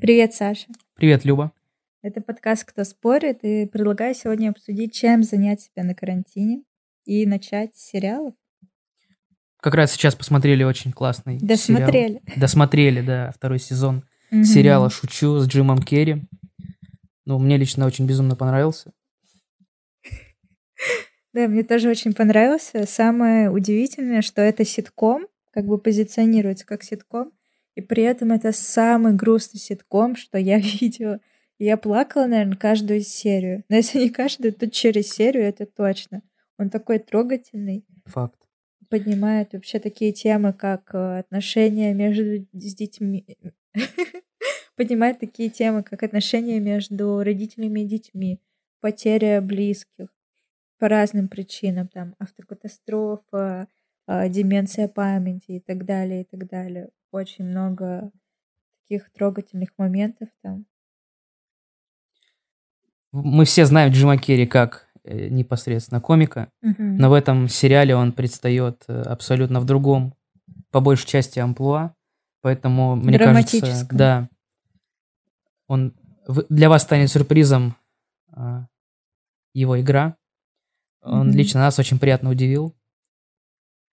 Привет, Саша. Привет, Люба. Это подкаст «Кто спорит?» и предлагаю сегодня обсудить, чем занять себя на карантине и начать с сериалов. Как раз сейчас посмотрели очень классный Досмотрели. сериал. Досмотрели, да, второй сезон Мгм. сериала «Шучу» с Джимом Керри. Ну, мне лично очень безумно понравился. Да, мне тоже очень понравился. Самое удивительное, что это ситком, как бы позиционируется как ситком, и при этом это самый грустный ситком, что я видела. Я плакала, наверное, каждую серию. Но если не каждую, то через серию это точно. Он такой трогательный. Факт. поднимает вообще такие темы, как э, отношения между с детьми. Поднимает такие темы, как отношения между родителями и детьми, потеря близких по разным причинам, там автокатастрофа, а, деменция памяти и так далее, и так далее. Очень много таких трогательных моментов там. Мы все знаем Джима Керри как э, непосредственно комика, Мгм. но в этом сериале он предстает э, абсолютно в другом, по большей части, амплуа. Поэтому, мне кажется, да, он для вас станет сюрпризом а, его игра. Он Мгм. лично нас очень приятно удивил.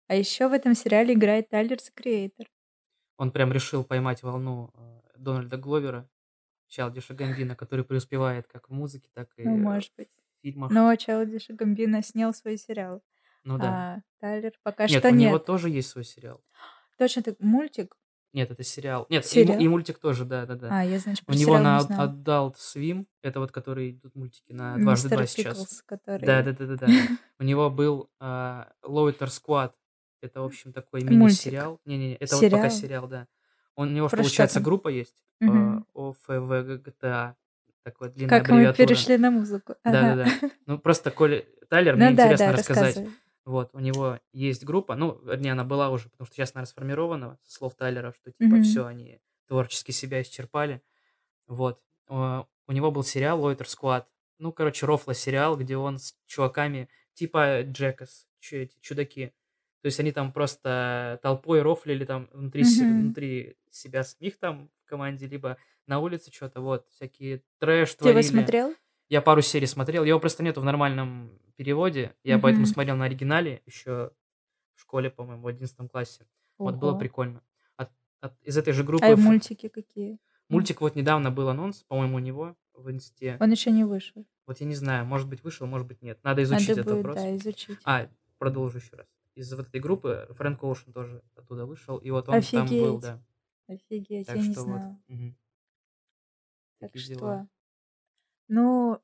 А еще в этом сериале играет Тайлер Креатор. Он прям решил поймать волну э, Дональда Гловера, Чалдиша Гамбина, который преуспевает как в музыке, так и Ну, может быть. в фильмах. Но Чалдиш Гамбина снял свой сериал. Ну да. А Тайлер пока Нет, что у нет. него тоже есть свой сериал. Точно так, мультик? Нет, это сериал. Нет, и, Сериал? му- и мультик тоже, да, да, да. А, я, значит, У про него сериал на не. Adult Swim, это вот которые идут мультики на дважды два сейчас. Который... Да, да, да, да, да. У него был а, Loiter Squad. Это, в общем, такой Мультик. мини-сериал. Не-не, это вот пока Сериал? сериал, да. Он, у него, Про что получается, там? группа есть. Мгм. ОФВГТА. Такая длинная Как мы аббревиатура. перешли на музыку. Ага. Да-да-да. Ну, просто Коля Тайлер, Ну мне да, интересно да, рассказать. рассказывай. Вот, у него есть группа, ну, вернее, она была уже, потому что сейчас она расформирована, со слов Тайлера, что, типа, Мгм. все, они творчески себя исчерпали. Вот. Э, У него был сериал Loiter Squad. Ну, короче, рофла сериал, где он с чуваками, типа Джекас, чу- эти чудаки. То есть они там просто толпой рофлили там внутри, Мгм. внутри себя самих там в команде, либо на улице что-то, вот, всякие трэш Ты его творили. смотрел? Я пару серий смотрел, его просто нету в нормальном переводе. Я поэтому Мгм. смотрел на оригинале еще в школе, по-моему, в 11 классе. Вот было Ого. прикольно. От- от- из этой же группы А ф- мультики какие? мультик вот недавно был анонс, по-моему, у него в инсте. Он еще не вышел. Вот я не знаю, может быть вышел, может быть нет. Надо изучить Надо этот будет, вопрос. да, изучить. А, продолжу еще раз. Из вот этой группы Фрэнк Оушен тоже оттуда вышел, и вот он там был, Офигеть. да. Офигеть, Так я не что вот. знала. мгм. Так Такие что, дела. ну,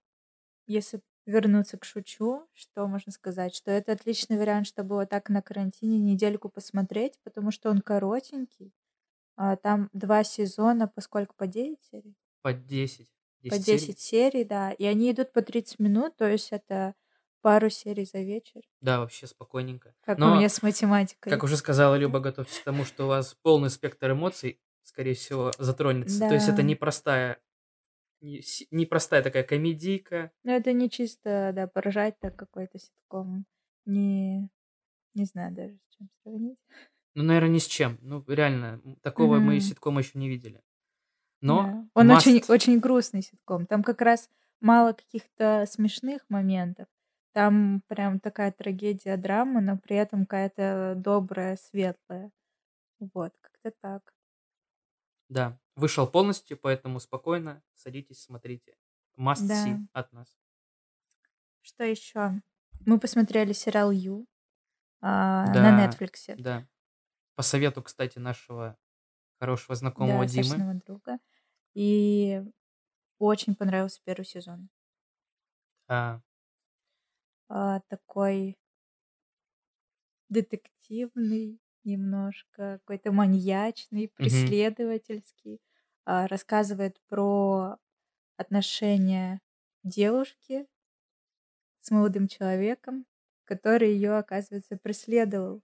если вернуться к шучу, что можно сказать? Что это отличный вариант, чтобы вот так на карантине недельку посмотреть, потому что он коротенький. А, там два сезона, по сколько? По 9 серий? По 10. По 10 серий. 10 серий, да. И они идут по 30 минут, то есть это пару серий за вечер. Да, вообще спокойненько. Как Но у меня с математикой. Как уже сказала Люба, готовьтесь к тому, что у вас полный спектр эмоций, скорее всего, затронется. То есть это Да. непростая, непростая такая комедийка. Ну, это не чисто, да, поражать так какой-то ситком. Не, не знаю даже, с чем сравнить. Ну, наверное, ни с чем. Ну, реально, такого мы Мгм. ситкома еще не видели. Но Да. Он очень, must- очень грустный ситком. Там как раз мало каких-то смешных моментов. Там прям такая трагедия, драма, но при этом какая-то добрая, светлая. Вот, как-то так. да, вышел полностью, поэтому спокойно садитесь, смотрите. Must Да. see от нас. Что еще? Мы посмотрели сериал Ю а, Да, на Netflix. Да. По совету, кстати, нашего хорошего знакомого Да, Димы. Друга. И очень понравился первый сезон. А, А, такой детективный немножко, какой-то маньячный, преследовательский. А, рассказывает про отношения девушки с молодым человеком, который ее, оказывается, преследовал.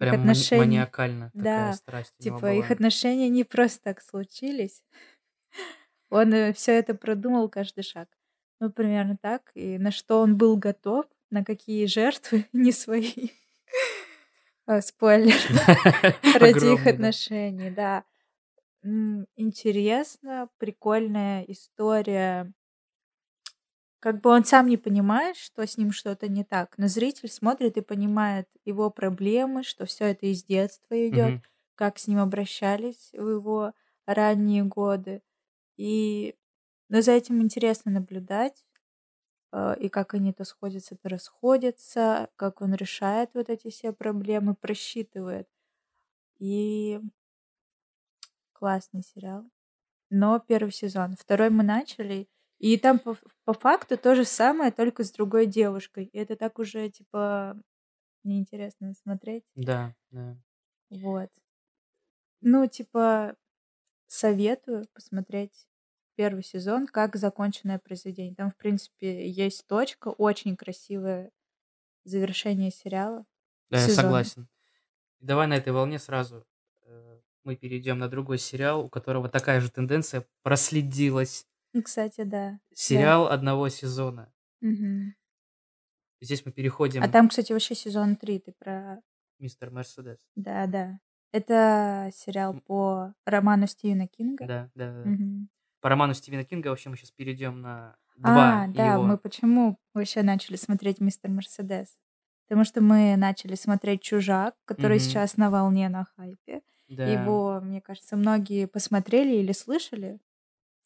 Их прям мани- отношения- маниакально такая Да, страсть Типа их была. отношения не просто так случились. Он все это продумал каждый шаг. Ну, примерно так. И на что он был готов, на какие жертвы, не свои. А, Спойлер. Ради их отношений, да. Интересно, прикольная история. Как бы он сам не понимает, что с ним что-то не так, но зритель смотрит и понимает его проблемы, что все это из детства идет, как с ним обращались в его ранние годы. И ну, за этим интересно наблюдать, э, и как они то сходятся, то расходятся, как он решает вот эти все проблемы, просчитывает. И классный сериал. Но первый сезон. Второй мы начали, и там по, по факту то же самое, только с другой девушкой. И это так уже, типа, неинтересно смотреть. Да, да. Вот. Ну, типа, советую посмотреть первый сезон как законченное произведение. Там, в принципе, есть точка, очень красивое завершение сериала. Да, я сезона. согласен. Давай на этой волне сразу э, мы перейдем на другой сериал, у которого такая же тенденция проследилась. Ну, кстати, да. Сериал одного сезона. Мгм. Здесь мы переходим А там, кстати, вообще сезон 3 ты про... мистер Мерседес. Да, да. Это сериал по роману Стивена Кинга. Да, да, да. Мгм. По роману Стивена Кинга вообще мы сейчас перейдем на два А, да, его. мы почему вообще начали смотреть «Мистер Мерседес»? Потому что мы начали смотреть «Чужак», который Мгм. сейчас на волне, на хайпе. Да. Его, мне кажется, многие посмотрели или слышали.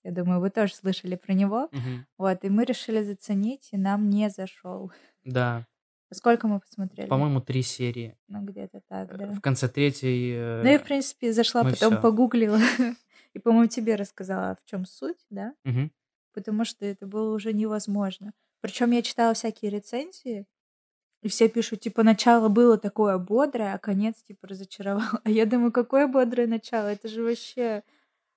Я думаю, вы тоже слышали про него. Мгм. Вот, и мы решили заценить, и нам не зашел. Да. Сколько мы посмотрели? По-моему, три серии. Ну, где-то так, Э, да. В конце третьей... Ну, я, в э, принципе, зашла, потом всё. погуглила. И, по-моему, тебе рассказала, в чем суть, да? мгм. Потому что это было уже невозможно. Причем я читала всякие рецензии, и все пишут, типа, начало было такое бодрое, а конец, типа, разочаровал. А я думаю, какое бодрое начало? Это же вообще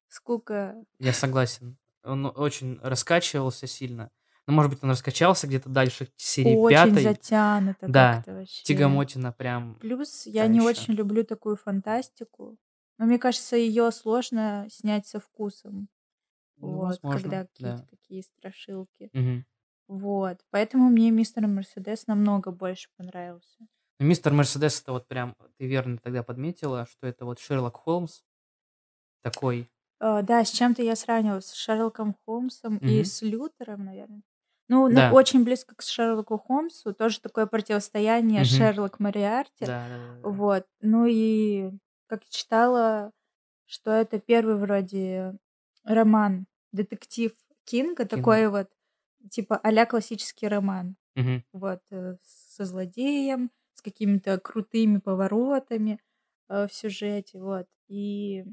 сколько... Я согласен. Он очень раскачивался сильно. Ну, может быть, он раскачался где-то дальше серии Очень пятой. затянуто Да, вообще. Тягомотина прям... Плюс я та не очень люблю такую фантастику. Но мне кажется, ее сложно снять со вкусом. Ну, вот, возможно, когда да. какие-то такие страшилки. Мгм. Вот. Поэтому мне мистер Мерседес намного больше понравился. Ну, Мистер Мерседес, это вот прям... Ты верно тогда подметила, что это вот Шерлок Холмс такой... Э, да, с чем-то я сравнивала с Шерлоком Холмсом и Мгм. с Лютером, наверное. Ну, ну, Да. очень близко к Шерлоку Холмсу. Тоже такое противостояние Мгм. Шерлок Мариарти. Да, да, да, да. Вот. Ну и как я читала, что это первый вроде роман, детектив Кинга, Кинга. такой вот, типа а классический роман. Мгм. Вот, э, со злодеем, с какими-то крутыми поворотами э, в сюжете, вот. И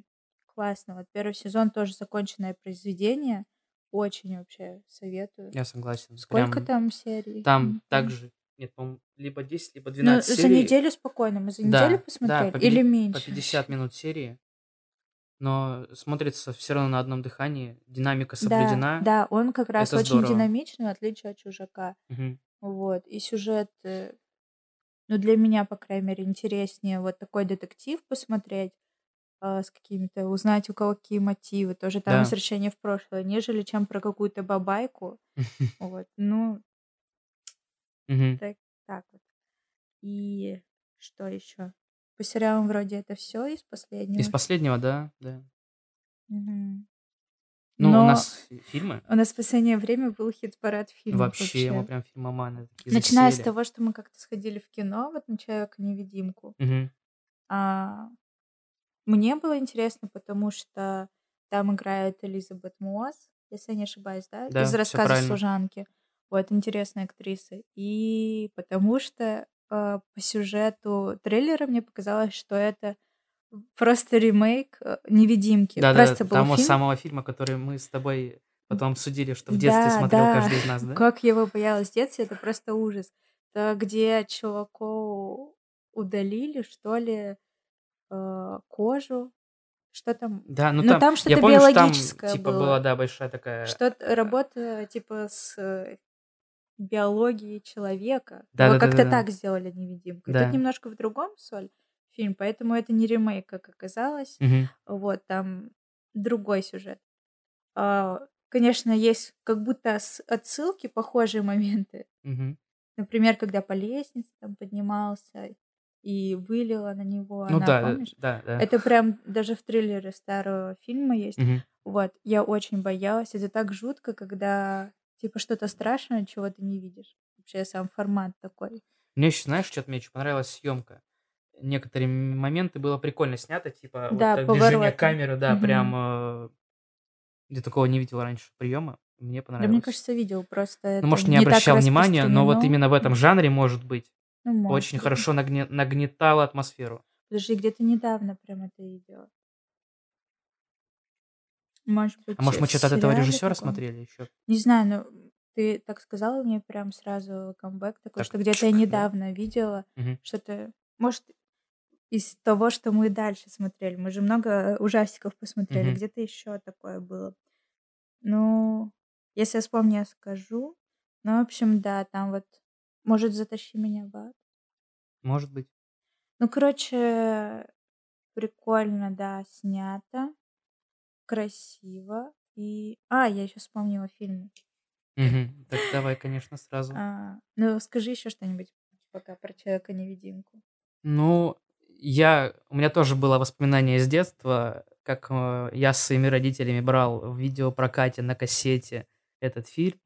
классно. Вот первый сезон тоже законченное произведение. Очень вообще советую. Я согласен. Сколько Прям там серий? Там также... Нет, по-моему, либо 10, либо Ну, 12 за серий. неделю спокойно. Мы за Да, неделю да, посмотрели? по, Или меньше? по 50 минут серии. Но смотрится все равно на одном дыхании. Динамика Да, соблюдена. да, он как раз Это очень здорово. динамичный, в отличие от чужака. Мгм. Вот. И сюжет, э, ну, для меня, по крайней мере, интереснее вот такой детектив посмотреть, а, с какими-то, узнать, у кого какие мотивы, тоже там Да. возвращение в прошлое, нежели чем про какую-то бабайку. Вот. Ну, Мгм. так, так вот. И что еще? По сериалам вроде это все из Из последнего. последнего, да, да. Мгм. Ну, у Но нас фи- фильмы. у нас в последнее время был хит-парад фильмов Вообще, мы вообще. прям фильмоманы Начиная с засели. того, что мы как-то сходили в кино, вот на Человека-невидимку. Мгм. А, мне было интересно, потому что там играет Элизабет Мосс, если я не ошибаюсь, да, Да, из рассказа правильно. Вот, интересная актриса. И потому что а, по сюжету трейлера мне показалось, что это просто ремейк э, невидимки. Да, да, Просто был того фильм. самого фильма, который мы с тобой потом обсудили, что в детстве Да, смотрел да. каждый из нас, да? Как я его боялась в детстве, это просто ужас. Это где чуваку удалили, что ли, э, кожу. Что там? Да, ну Ну, там, там я что-то помню, что там биологическое типа было. была, да, большая такая... Что-то работа типа с биологией человека. Да, да, да, как-то да, да. так сделали невидимкой. Тут Да. немножко в другом соль фильм, поэтому это не ремейк, как оказалось. Мгм. Вот, там другой сюжет. А, Конечно, есть как будто отсылки, похожие моменты. Мгм. Например, когда по лестнице там поднимался, и вылила на него Ну она, да, э, помнишь? да, да. Это прям даже в триллере старого фильма есть. Мгм. Вот, я очень боялась. Это так жутко, когда типа что-то страшное, чего ты не видишь. Вообще сам формат такой. Мне еще, знаешь, что-то мне еще понравилась съемка. Некоторые моменты было прикольно снято, типа вот Да, движение повороты. камеры, да, прям Мгм. э, я такого не видел раньше приема. Мне Да, мне понравилось. кажется, видел, просто Ну, может, не обращал внимания, но вот именно в этом жанре, может быть, Ну, может очень быть. хорошо нагне- нагнетало атмосферу. Подожди, где-то недавно прям это видела. Может быть, А может, мы что-то от этого режиссера каком-то? смотрели еще? Не знаю, но ты так сказала, мне прям сразу камбэк такой, Так, что где-то я чик, да? недавно видела Мгм. что-то, может, из того, что мы дальше смотрели. Мы же много ужастиков посмотрели, Мгм. где-то еще такое было. Ну, если я вспомню, я скажу. Ну, в общем, да, там вот, может, затащи меня в ад. Может быть. Ну, короче, прикольно, да, снято, красиво. И... А, я еще вспомнила фильм. Так давай, конечно, сразу. А, ну, скажи еще что-нибудь пока про Человека-невидимку. Ну, я, у меня тоже было воспоминание из детства, как э, я с своими родителями брал в видеопрокате на кассете этот фильм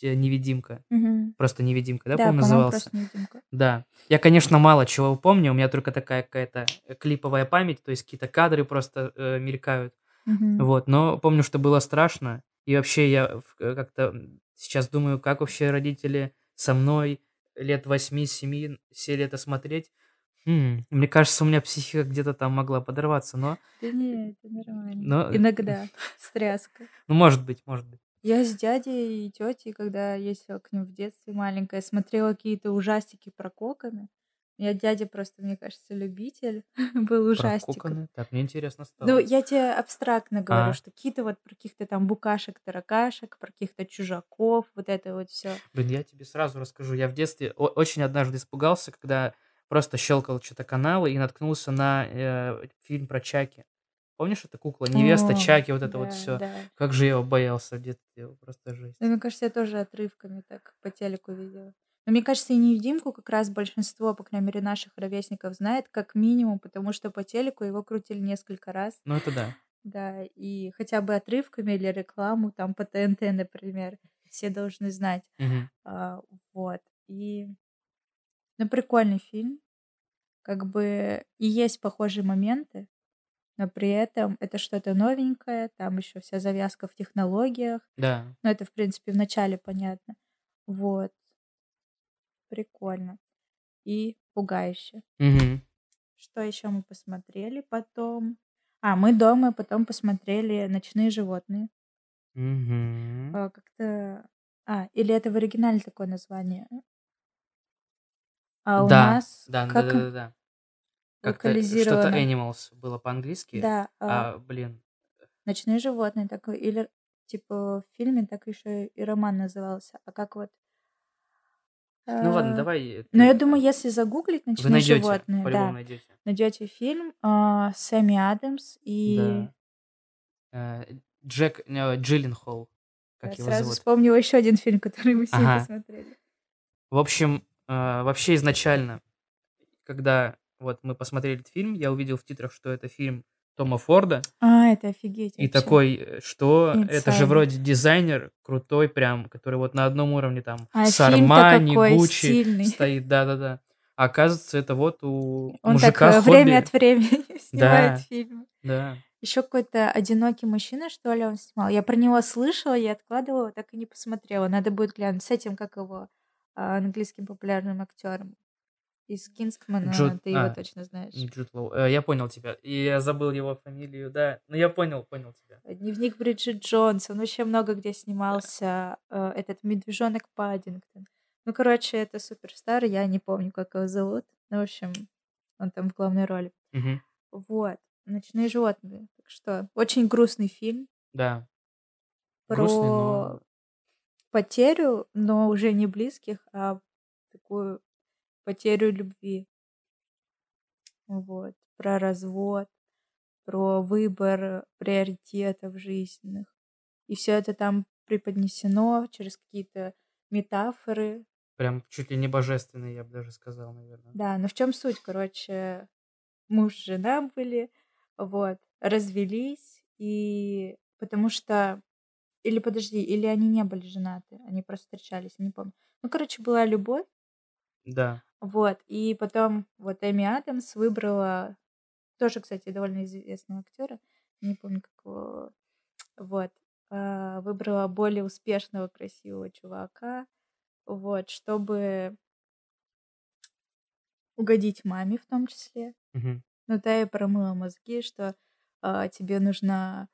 «Невидимка». Мгм. Просто «Невидимка», да, Да, по-моему, назывался? просто невидимка. Да. Я, конечно, мало чего помню, у меня только такая какая-то э, клиповая память, то есть какие-то кадры просто э, мелькают. Мгм. Вот, но помню, что было страшно. И вообще я э, как-то сейчас думаю, как вообще родители со мной лет 8-7 сели это смотреть. Хм, мне кажется, у меня психика где-то там могла подорваться, но, Да не, это нормально. но, Иногда. Стряска. ну, может быть, может быть. Я с дядей и тетей, когда ездила к ним в детстве маленькая, смотрела какие-то ужастики про коконы. Я дядя просто, мне кажется, любитель был коконы. Так, мне интересно Ну, стало. я тебе абстрактно говорю, А, что какие-то вот про каких-то там букашек, таракашек, про каких-то чужаков, вот это вот все. блин, я тебе сразу расскажу. Я в детстве очень однажды испугался, когда просто щелкал что-то каналы и наткнулся на э, фильм про Чаки. Помнишь, эта кукла? Невеста О, Чаки, вот это вот да, все. да. Как же я его боялся в детстве, просто жесть. Ну, мне кажется, я тоже отрывками так по телеку видела. Но мне кажется, и невидимку как раз большинство, по крайней мере, наших ровесников знает как минимум, потому что по телеку его крутили несколько раз. Ну, это да. Да, и хотя бы отрывками или рекламу, там по ТНТ, например, все должны знать. Мгм. А, вот. И, ну, прикольный фильм. Как бы и есть похожие моменты, но при этом это что-то новенькое, там еще вся завязка в технологиях. Да. Ну, это, в принципе, в начале понятно. Вот. Прикольно. И пугающе. Мгм. Что еще мы посмотрели потом? А, мы дома потом посмотрели «Ночные животные». Мгм. А, как-то... А, или это в оригинале такое название? А у Да, нас да, да, как да, да, да. Как-то что-то? Animals было по-английски, Да, а, а, блин, «Ночные животные» такой. Или типа в фильме так еще и роман назывался. А как вот... ну ладно, а, давай Ну, я думаю, если загуглить вы «Ночные найдете, животные», да, найдете. найдете фильм а, Сэмми Адамс и Да. Э, Джек э, Джилленхол, как его сразу зовут. вспомнила еще один фильм, который мы с ней Ага. посмотрели. В общем, э, вообще изначально, когда вот мы посмотрели этот фильм, я увидел в титрах, что это фильм Тома Форда, А, это офигеть и вообще. такой, э, что это же вроде дизайнер крутой прям, который вот на одном уровне там А с Армани, Гуччи стильный. стоит, да-да-да. А оказывается, это вот у Он так мужика э, время хобби. от времени снимает Да, фильмы. да. Еще какой-то одинокий мужчина, что ли, он снимал. Я про него слышала, я откладывала, так и не посмотрела. Надо будет глянуть с этим, как его, а, английским популярным актером. Из Кингсмана, Джуд, ты его а, точно знаешь. Джуд Лоу. Э, Я понял тебя. И я забыл его фамилию, да. Ну, я понял, понял тебя. Дневник Бриджит Джонс, он вообще много где снимался. э, Этот медвежонок Паддингтон. Ну, короче, это суперстар, я не помню, как его зовут. Ну, в общем, он там в главной роли. Мгм. Вот. «Ночные животные». Так что, очень грустный фильм Да. Грустный, про но... потерю, но уже не близких, а такую потерю любви. Вот. Про развод, про выбор приоритетов жизненных. И все это там преподнесено через какие-то метафоры, Прям чуть ли не божественный, я бы даже сказал, наверное. Да, но в чем суть? Короче, муж и жена были, вот, развелись, и потому что... Или подожди, или они не были женаты, они просто встречались, не помню. Ну, короче, была любовь, Да. Вот, и потом вот Эми Адамс выбрала, тоже, кстати, довольно известного актера, не помню, как его, вот, а, выбрала более успешного, красивого чувака, вот, чтобы угодить маме в том числе. Мгм. Ну, та ей промыла мозги, что а, тебе нужна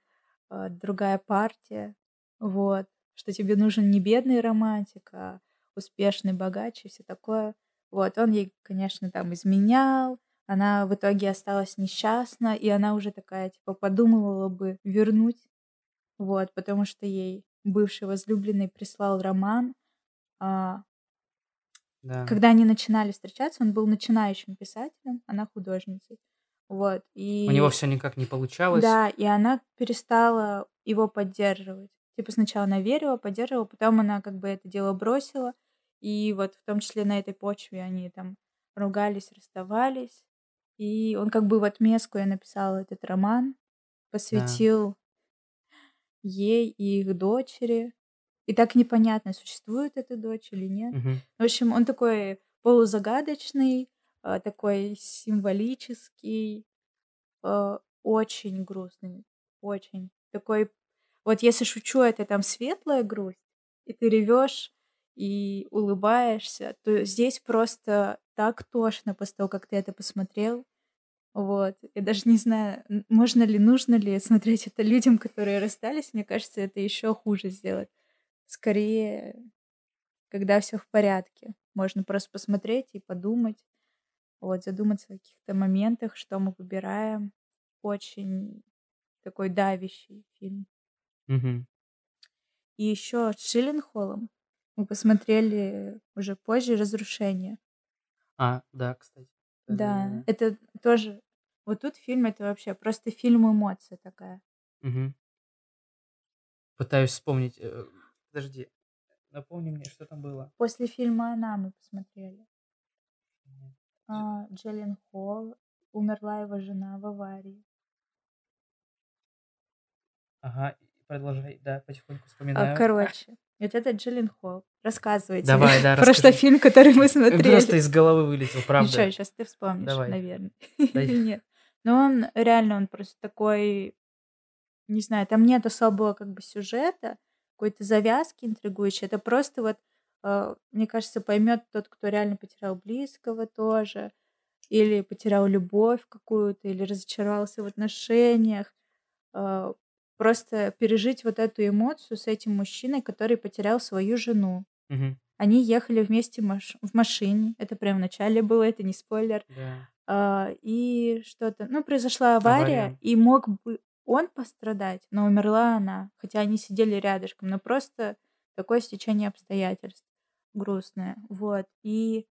а, другая партия, вот, что тебе нужен не бедный романтик, а успешный богач и все такое. Вот, он ей, конечно, там изменял, она в итоге осталась несчастна, и она уже такая, типа, подумывала бы вернуть, вот, потому что ей бывший возлюбленный прислал роман, а, Да. когда они начинали встречаться, он был начинающим писателем, она художницей. Вот. У него И все никак не получалось. да, и она перестала его поддерживать. Типа сначала она верила, поддерживала, потом она как бы это дело бросила. И вот в том числе на этой почве они там ругались, расставались. И он как бы в отместку я написала этот роман, Да. посвятил ей и их дочери. И так непонятно, существует эта дочь или нет. Мгм. В общем, он такой полузагадочный, а, такой символический, а, очень грустный, очень. Такой, вот если шучу, это там светлая грусть, и ты ревешь и улыбаешься, то здесь просто так тошно после того, как ты это посмотрел. Вот. Я даже не знаю, можно ли, нужно ли смотреть это людям, которые расстались. Мне кажется, это еще хуже сделать. Скорее, когда все в порядке. Можно просто посмотреть и подумать, вот, задуматься о каких-то моментах, что мы выбираем. Очень такой давящий фильм. Мгм. И еще с Шилленхолом мы посмотрели уже позже «Разрушение». А, да, кстати. Да, это тоже... Вот тут фильм, это вообще просто фильм эмоция такая. Мгм. Пытаюсь вспомнить. э, Подожди. Напомни мне, что там было. После фильма «Она» мы посмотрели. Мгм. А, Джиллен Холл, умерла его жена в аварии. Ага, продолжай. Да, потихоньку А, вспоминаю. короче, вот это Джиллен Холл. Рассказывайте. Давай, да, Просто расскажи. фильм, который мы смотрели. Просто из головы вылетел, Ничего, правда. сейчас ты вспомнишь, Давай. наверное. Нет. Но он реально, он просто такой, не знаю, там нет особого как бы сюжета, какой-то завязки интригующей. Это просто вот, э, мне кажется, поймет тот, кто реально потерял близкого тоже, или потерял любовь какую-то, или разочаровался в отношениях. Э, Просто пережить вот эту эмоцию с этим мужчиной, который потерял свою жену. Мгм. Они ехали вместе маш- в машине. Это прям в начале было, это не спойлер. Да. А, и что-то, ну, произошла авария, Авария. и мог бы он пострадать, но умерла она, хотя они сидели рядышком, но просто такое стечение обстоятельств грустное, вот, и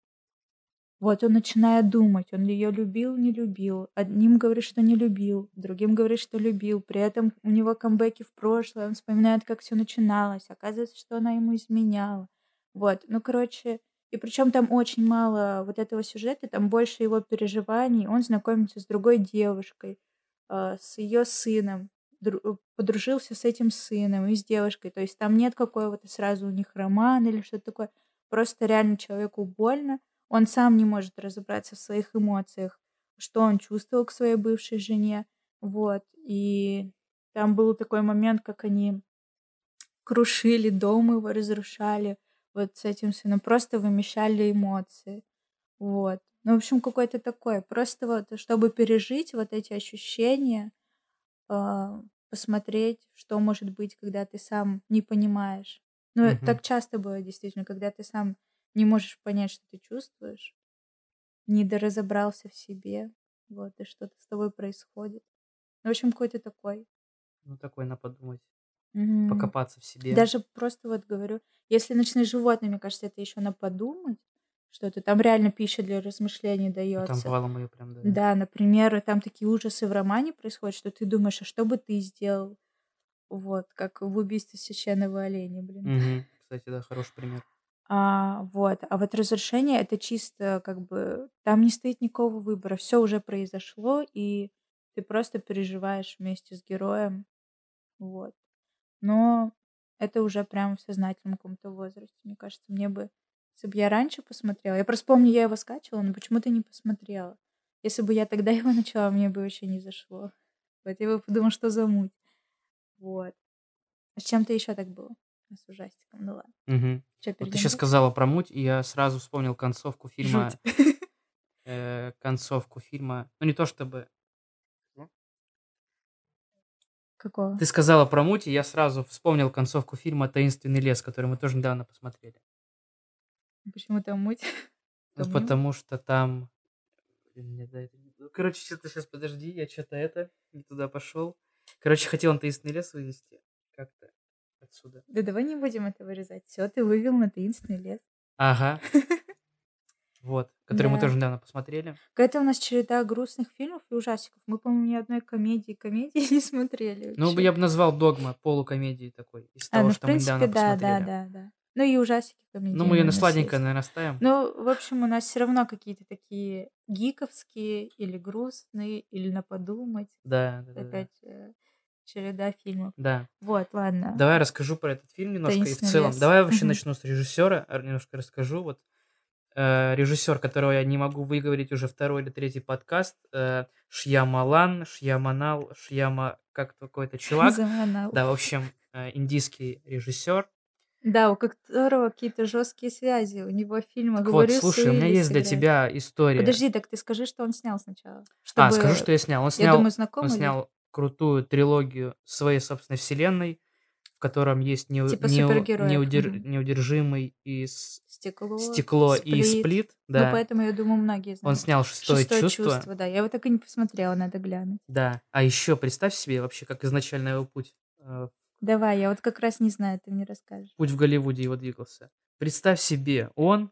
вот он начинает думать, он ее любил, не любил, одним говорит, что не любил, другим говорит, что любил, при этом у него камбэки в прошлое, он вспоминает, как все начиналось, оказывается, что она ему изменяла, вот, ну, короче, и причем там очень мало вот этого сюжета, там больше его переживаний. Он знакомится с другой девушкой, а, с ее сыном, э, подружился с этим сыном и с девушкой. То есть там нет какого-то сразу у них романа или что-то такое. Просто реально человеку больно. Он сам не может разобраться в своих эмоциях, что он чувствовал к своей бывшей жене. Вот. И там был такой момент, как они крушили дом его, разрушали вот с этим сыном, просто вымещали эмоции. Вот. Ну, в общем, какой-то такой. Просто вот, чтобы пережить вот эти ощущения, а, посмотреть, что может быть, когда ты сам не понимаешь. Ну, Мгм. так часто бывает, действительно, когда ты сам не можешь понять, что ты чувствуешь, не доразобрался в себе, вот, и что-то с тобой происходит. Ну, В общем, какой-то такой. Ну, такой на подумать. Мгм. Покопаться в себе. Даже просто вот говорю, если ночные животные, мне кажется, это еще на подумать, что-то там реально пища для размышлений Ну, Там дается. валом ее прям, да. Да, например, там такие ужасы в романе происходят, что ты думаешь, а что бы ты сделал? Вот, как в убийстве священного оленя, блин. Мгм. Кстати, да, хороший пример. А, вот. А вот разрушение это чисто как бы там не стоит никакого выбора. Все уже произошло, и ты просто переживаешь вместе с героем. Вот. Но это уже прям в сознательном каком-то возрасте. Мне кажется, мне бы, если бы я раньше посмотрела, я просто помню, я его скачивала, но почему-то не посмотрела. Если бы я тогда его начала, мне бы вообще не зашло. Вот я бы подумала, что за муть. Вот. А с чем-то еще так было? С ужастиком, ну ладно. Мгм. Чё, Вот ты сейчас сказала про муть, и я сразу вспомнил концовку фильма. Жуть. э, концовку фильма. Ну, не то чтобы... Какого? Ты сказала про муть, и я сразу вспомнил концовку фильма «Таинственный лес», который мы тоже недавно посмотрели. Почему там муть? Ну, потому что там... Ну, короче, что-то сейчас, подожди, я что-то это, не туда пошел. Короче, хотел он «Таинственный лес» вывести как-то отсюда. Да давай не будем это вырезать. Все, ты вывел на таинственный лес. Ага. Вот, который мы Да. тоже недавно посмотрели. Какая-то у нас череда грустных фильмов и ужастиков. Мы, по-моему, ни одной комедии комедии не смотрели. Ну, я бы назвал «Догма» полукомедией такой, из А, того, ну, что мы недавно да, да, посмотрели. да, да. Ну и ужастики комедии. Ну, мы ее на сладенькое, наверное, ставим. Ну, в общем, у нас все равно какие-то такие гиковские или грустные, или на подумать. Да, да, да, да. Череда фильмов. Да. Вот, ладно. Давай расскажу про этот фильм немножко и в «Таинственный целом. лес». Давай вообще начну с режиссера, а, немножко расскажу. Вот э, режиссер, которого я не могу выговорить уже второй или третий подкаст, э, Шьямалан, Шьяманал, Шьяма, как какой-то чувак. Заманал. Да, в общем, э, индийский режиссер. Да, у которого какие-то жесткие связи. У него в фильмах Так говорю, вот, слушай, у меня есть для тебя история. Подожди, так ты скажи, что он снял сначала. А, Чтобы, скажу, что я снял. Он Я снял, думаю, он знакомый. вид. снял крутую трилогию своей собственной вселенной, в котором есть неу- Типа неу- неудер- неудержимый и с- Стекло. стекло и сплит. Ну, Да. поэтому, я думаю, многие знают. Он снял шестое, Шестое чувство. чувство, да. Я его так и не посмотрела, надо глянуть. Да. А еще представь себе вообще, как изначально его путь. э, Давай, я вот как раз не знаю, ты мне расскажешь. Путь в Голливуде его двигался. Представь себе, он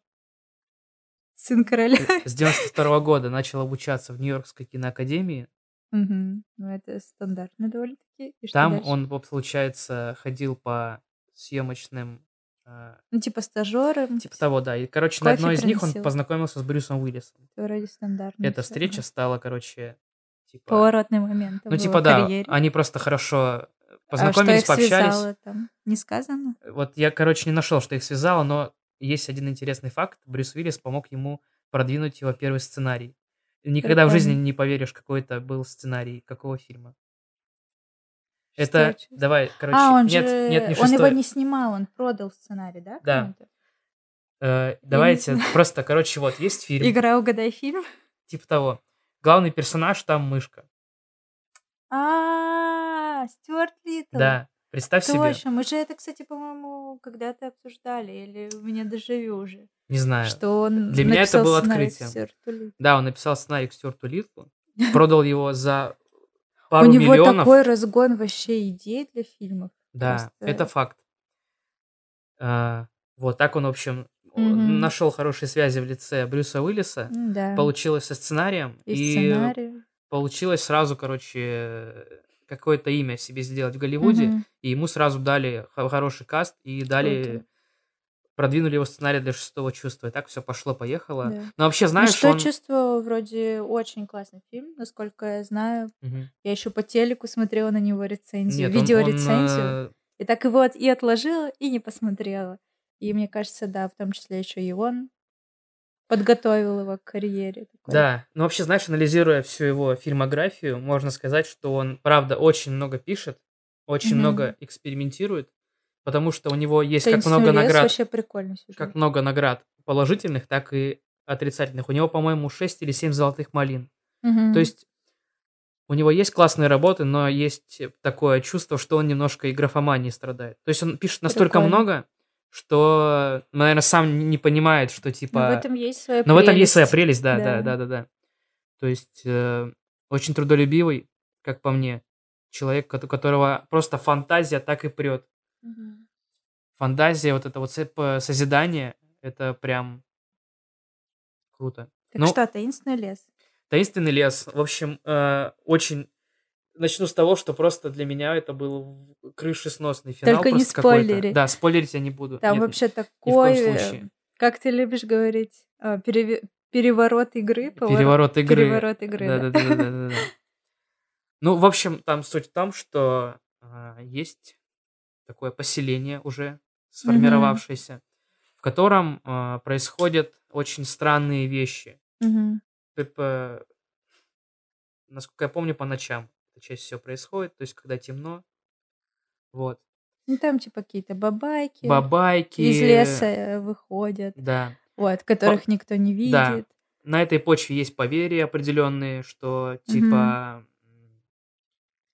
Сын короля. с 92 года начал обучаться в Нью-Йоркской киноакадемии. Мгм. Ну, это стандартно довольно-таки. И что Там дальше? он, получается, ходил по съемочным... э, Ну, типа стажером. Типа того, да. И, короче, на Кофе одной из них он приносил. познакомился с Брюсом Уиллисом. Вроде стандартно. Эта встреча ага. стала, короче, типа... Поворотный момент. Ну, его типа, да, карьере. они просто хорошо э, А познакомились, что их пообщались. связало там? Не сказано? Вот я, короче, не нашел, что их связало, но есть один интересный факт. Брюс Уиллис помог ему продвинуть его первый сценарий. Никогда в жизни Прикольно. не поверишь, какой это был сценарий, какого фильма. Это, Что, давай, короче, а, он нет, же... нет, не он его шестой. не снимал, он продал сценарий, да? Да. Э, давайте, просто, короче, вот, есть фильм, Игра «Угадай фильм». типа того. Главный персонаж там мышка. А, Стюарт Литтл. Да, представь себе, Точно. Мы же это, кстати, по-моему, когда-то обсуждали, или у меня дежавю уже. Не знаю. Что он Для меня это было Литтл. Да, он написал сценарий к Стюарту Литлу, продал его за У пару него миллионов. такой разгон вообще идей для фильмов. Да, Просто- это факт. А, вот так он, в общем, нашел хорошие связи в лице Брюса Уиллиса. Да. Получилось со сценарием. И получилось сразу, короче, какое-то имя себе сделать в Голливуде. И ему сразу дали хо- хороший каст и дали... Круто. Продвинули его сценарий для шестого чувства. И так все пошло-поехало. Да. Но вообще, Ну, знаешь, что он... чувство вроде очень классный фильм, насколько я знаю. Мгм. Я еще по телеку смотрела на него рецензию, Нет, видеорецензию. он, э, И так его от- и отложила, и не посмотрела. И мне кажется, да, в том числе еще и он подготовил его к карьере. такой. Да, ну вообще, знаешь, анализируя всю его фильмографию, можно сказать, что он, правда, очень много пишет, очень Мгм. много экспериментирует, потому что у него есть как «Таинственный много лес» наград, вообще прикольный сюжет. как много наград положительных, так и отрицательных. У него, по-моему, 6 или 7 золотых малин. Мгм. То есть у него есть классные работы, но есть такое чувство, что он немножко и графоманией страдает. То есть он пишет настолько Прикольно. много, что, наверное, сам не понимает, что Но типа... в этом есть своя Но в этом есть своя прелесть. прелесть, да, Да. да, да, да, да. То есть э, очень трудолюбивый, как по мне, человек, у которого просто фантазия так и прет. Мгм. Фантазия, вот это вот по- созидание, это прям круто. Так Ну, что, «Таинственный лес»? Таинственный лес, в общем, э, очень начну с того, что просто для меня это был крышесносный финал. Только не просто какой-то. спойлери. Да, спойлерить я не буду. Там Нет, вообще ни в коем такой, э, случае. как ты любишь говорить, а, переве- переворот игры, поворот- Переворот игры. переворот игры. да. Да-да-да-да-да. Ну, в общем, там суть в том, что а, есть такое поселение уже сформировавшееся, в котором а, происходят очень странные вещи. Мгм. Типа, насколько я помню, по ночам это чаще всего происходит, то есть когда темно. Вот. Ну там типа какие-то бабайки Бабайки. из леса э, выходят, Да. вот, которых никто не Да. видит. На этой почве есть поверья определенные, что типа... м,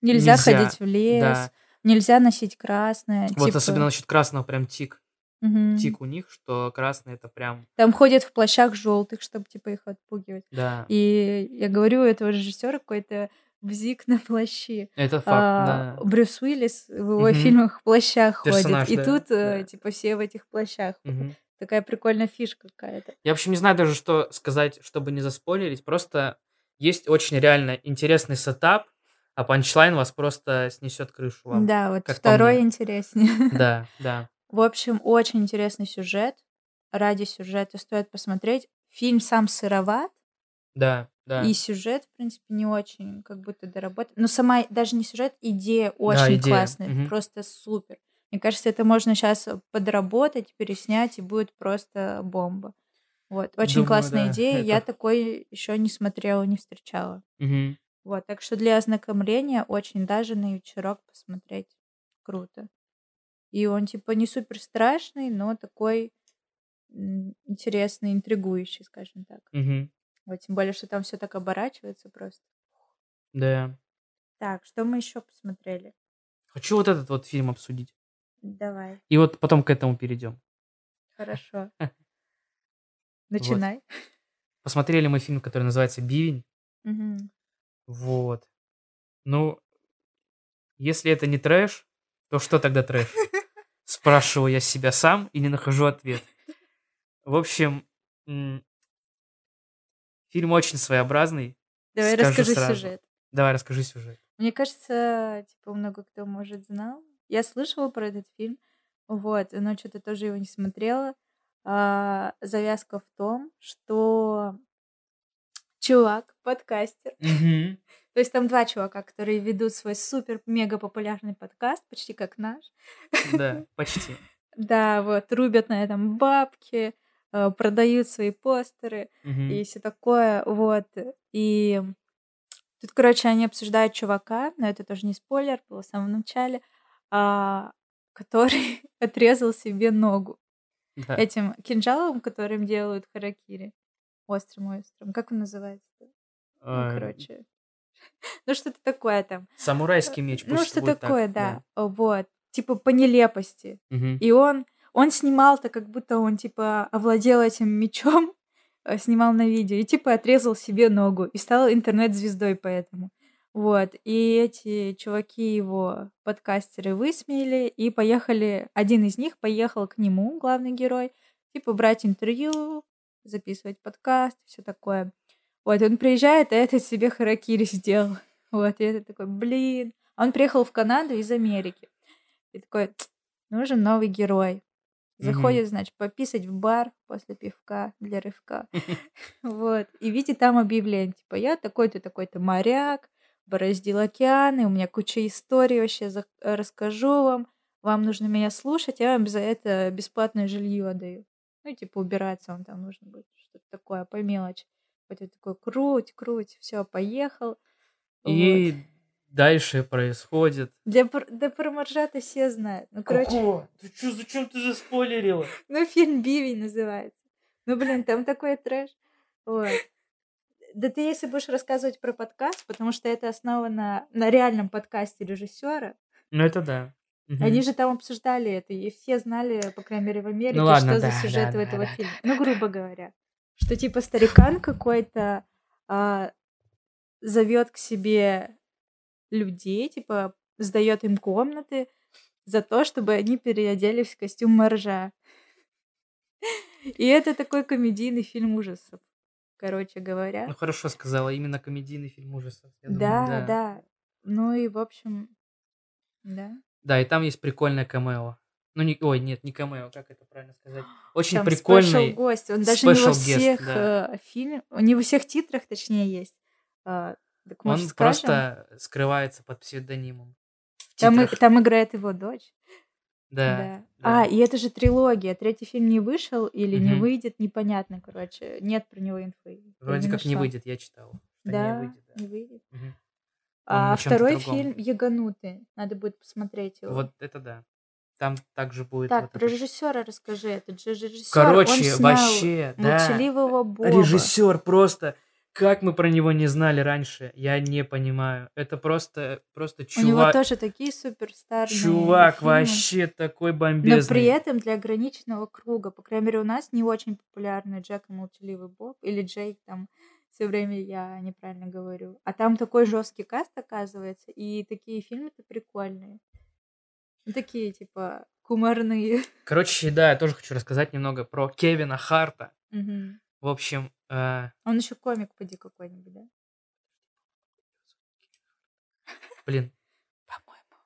Нельзя, Нельзя, ходить в лес, Да. Нельзя носить красное. Вот типа, особенно насчет красного прям тик. мгм. Тик у них, что красный это прям... Там ходят в плащах желтых, чтобы типа их отпугивать. Да. И я говорю, у этого режиссера какой-то бзик на плащи. Это факт, А, да. Брюс Уиллис в его Мгм. фильмах в плащах Персонаж, ходит. И да, тут, э, да. типа, все в этих плащах. Мгм. Такая прикольная фишка какая-то. Я, в общем, не знаю даже, что сказать, чтобы не заспойлерить. Просто есть очень реально интересный setup, а punchline вас просто снесет крышу вам. Да, вот как второй интереснее. Да, да. В общем, очень интересный сюжет. Ради сюжета стоит посмотреть. Фильм сам сыроват, Да, да. и сюжет, в принципе, не очень как будто доработан. Но сама даже не сюжет, идея очень идея, классная, мгм. просто супер. Мне кажется, это можно сейчас подработать, переснять, и будет просто бомба. Вот, очень Думаю, классная да, идея. Я это- такой еще не смотрела, не встречала. Мгм. Вот, так что для ознакомления очень даже на вечерок посмотреть круто. И он типа не супер страшный, но такой интересный, интригующий, скажем так. Мгм. Вот, тем более, что там все так оборачивается просто. Да. Так, что мы еще посмотрели? Хочу вот этот вот фильм обсудить. Давай, И вот потом к этому перейдем. хорошо. Начинай. Посмотрели мы фильм, который называется «Бивень». Мгм. Вот. Ну, если это не трэш, то что тогда трэш? Спрашиваю я себя сам и не нахожу ответ. В общем, фильм очень своеобразный. Давай Скажу расскажи сразу. сюжет. Давай расскажи сюжет. Мне кажется, типа, много кто, может, знал. Я слышала про этот фильм, вот, но что-то тоже его не смотрела. А, завязка в том, что чувак, подкастер, то есть там два чувака, которые ведут свой супер-мега популярный подкаст, почти как наш. Да, почти. Да, вот, рубят на этом бабки, э, продают свои постеры. И все такое, вот. И тут, короче, они обсуждают чувака, но это тоже не спойлер, было в самом начале, а, который отрезал себе ногу Да. этим кинжалом, которым делают харакири. Острым-острым. Как он называется? Ну, А, короче. Ну, что-то такое там. Самурайский меч. Ну, что такое, да. Вот. Типа по нелепости. И он, он снимал-то, как будто он, типа, овладел этим мечом, э, снимал на видео, и, типа, отрезал себе ногу, и стал интернет-звездой поэтому. Вот, и эти чуваки его, подкастеры, высмеяли, и поехали, один из них поехал к нему, главный герой, типа, брать интервью, записывать подкаст, все такое. Вот, он приезжает, а этот себе харакири сделал. Вот, и это такой, блин. А Он приехал в Канаду из Америки. И такой, «Ц, нужен новый герой. Заходит, значит, пописать в бар после пивка для рывка. Вот. И видит там объявление, типа, я такой-то, такой-то моряк, бороздил океаны, у меня куча историй, вообще расскажу вам. Вам нужно меня слушать, я вам за это бесплатное жилье отдаю. Ну, типа, убираться он там нужно будет, что-то такое, по мелочи. Вот я такой, круть, круть, все, поехал. Вот. И дальше происходит... Для, да про Маржата все знают. Ну, короче, Какого? Ты чё, зачем ты заспойлерила? ну, фильм «Бивень» называется. Ну, блин, там такой трэш. Вот. Да ты если будешь рассказывать про подкаст, потому что это основано на реальном подкасте режиссера, Ну, это да. Мгм. они же там обсуждали это, и все знали, по крайней мере, в Америке, Ну ладно, что за да, сюжет да, у да, этого да, фильма. да, Ну, грубо говоря. Что типа старикан какой-то а, зовет к себе людей, типа сдает им комнаты за то, чтобы они переоделись в костюм моржа. И это такой комедийный фильм ужасов, короче говоря. Ну, хорошо сказала, именно комедийный фильм ужасов. я думаю, Да, да. Ну и, в общем, да. Да, и там есть прикольное камео. Ну, не, ой, нет, не камео, как это правильно сказать? Очень Там прикольный гость. Он даже не во special guest, всех да. э, фильмах, не во всех титрах, точнее, есть. А, так Он может, скажем? просто скрывается под псевдонимом. Там, и- там играет его дочь. Да. Да. да. А, и это же трилогия. Третий фильм не вышел или не Мгм. выйдет, непонятно, короче. Нет про него инфы. Вроде как не нашла. выйдет, я читал. Да, не выйдет, да. не выйдет. Мгм. А второй фильм «Яганутый». Надо будет посмотреть его. Вот это да. Там также будет так, вот про этот- режиссера расскажи. Это же режиссер. Короче, он снял вообще, да. «Молчаливого Боба». Режиссер просто. Как мы про него не знали раньше, я не понимаю. Это просто, просто У него чувак. тоже такие суперстарные Чувак фильмы. вообще такой Но бомбезный. при этом для ограниченного круга. По крайней мере, у нас не очень популярный Джек и Молчаливый Боб. Или Джейк там все время я неправильно говорю. А там такой жесткий каст, оказывается. И такие фильмы-то прикольные. Ну, такие, типа, кумарные. Короче, да, я тоже хочу рассказать немного про Кевина Харта. Мгм. В общем, э, Он еще комик, поди какой-нибудь, да? блин, по-моему.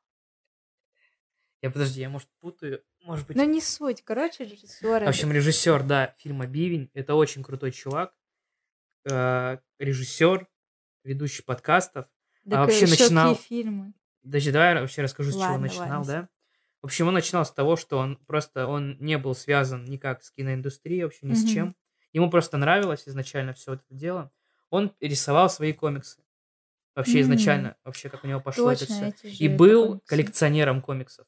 Я подожди, я может путаю, может быть. Но не суть. Короче, режиссер. В общем, режиссер, да, фильма Бивень. Это очень крутой чувак. Э, режиссер, ведущий подкастов. а вообще начинал- фильмы. Даже давай я вообще расскажу, с чего он Ладно, начинал, ладно, да? В общем, он начинал с того, что он просто он не был связан никак с киноиндустрией, вообще ни с Мгм. чем. Ему просто нравилось изначально все это дело. Он рисовал свои комиксы. Вообще М. изначально, вообще как у него пошло это Точно, все. эти И был комиксы. коллекционером комиксов.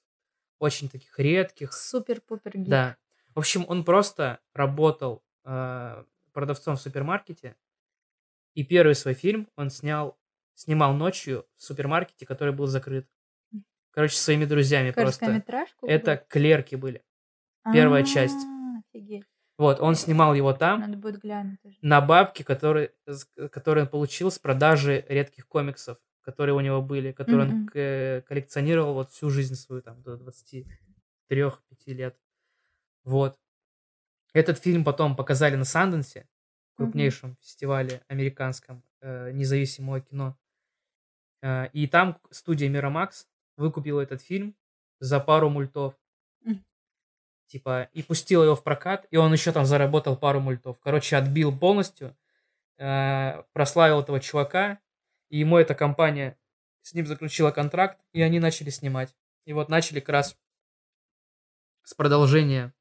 Очень таких редких. Супер-пупер гик. Да. В общем, он просто работал э, продавцом в супермаркете. И первый свой фильм он снял, снимал ночью в супермаркете, который был закрыт. Короче, со своими друзьями просто. Это клерки были. первая часть. А, Офигеть. Вот, он снимал его там Надо будет глянуть на бабки, которые, которые он получил с продажи редких комиксов, которые у него были, которые он Мгм. к- коллекционировал вот всю жизнь свою, там, до 23-5 лет. Вот. Этот фильм потом показали на Санденсе, крупнейшем фестивале американском э, независимого кино. Э, и там студия Miramax выкупила этот фильм за пару мультов. Мгм. Типа, и пустила его в прокат, и он еще там заработал пару мультов. Короче, отбил полностью, э, прославил этого чувака, и ему эта компания с ним заключила контракт, и они начали снимать. И вот начали как раз с продолжения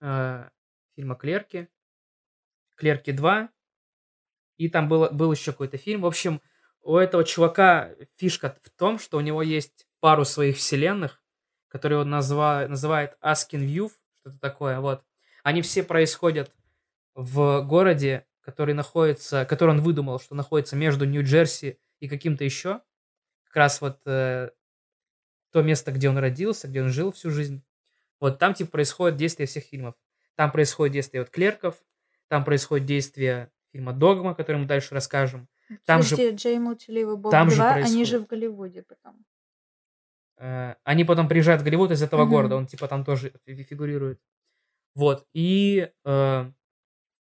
э, фильма «Клерки», «Клерки 2», и там было, был еще какой-то фильм. В общем, у этого чувака фишка в том, что у него есть пару своих вселенных, которые он назва, называет Askin View, что-то такое, вот. Они все происходят в городе, который находится, который он выдумал, что находится между Нью-Джерси и каким-то еще. Как раз вот э, то место, где он родился, где он жил всю жизнь. Вот там типа происходит действие всех фильмов. Там происходит действие вот клерков, там происходит действие фильма Догма, который мы дальше расскажем. Там же- Подожди, Джей Молчаливый Боб там же 2, они происходит. же в Голливуде потом. Э, Они потом приезжают в Голливуд из этого Мгм. города, он типа там тоже фи- фигурирует. Вот, и э,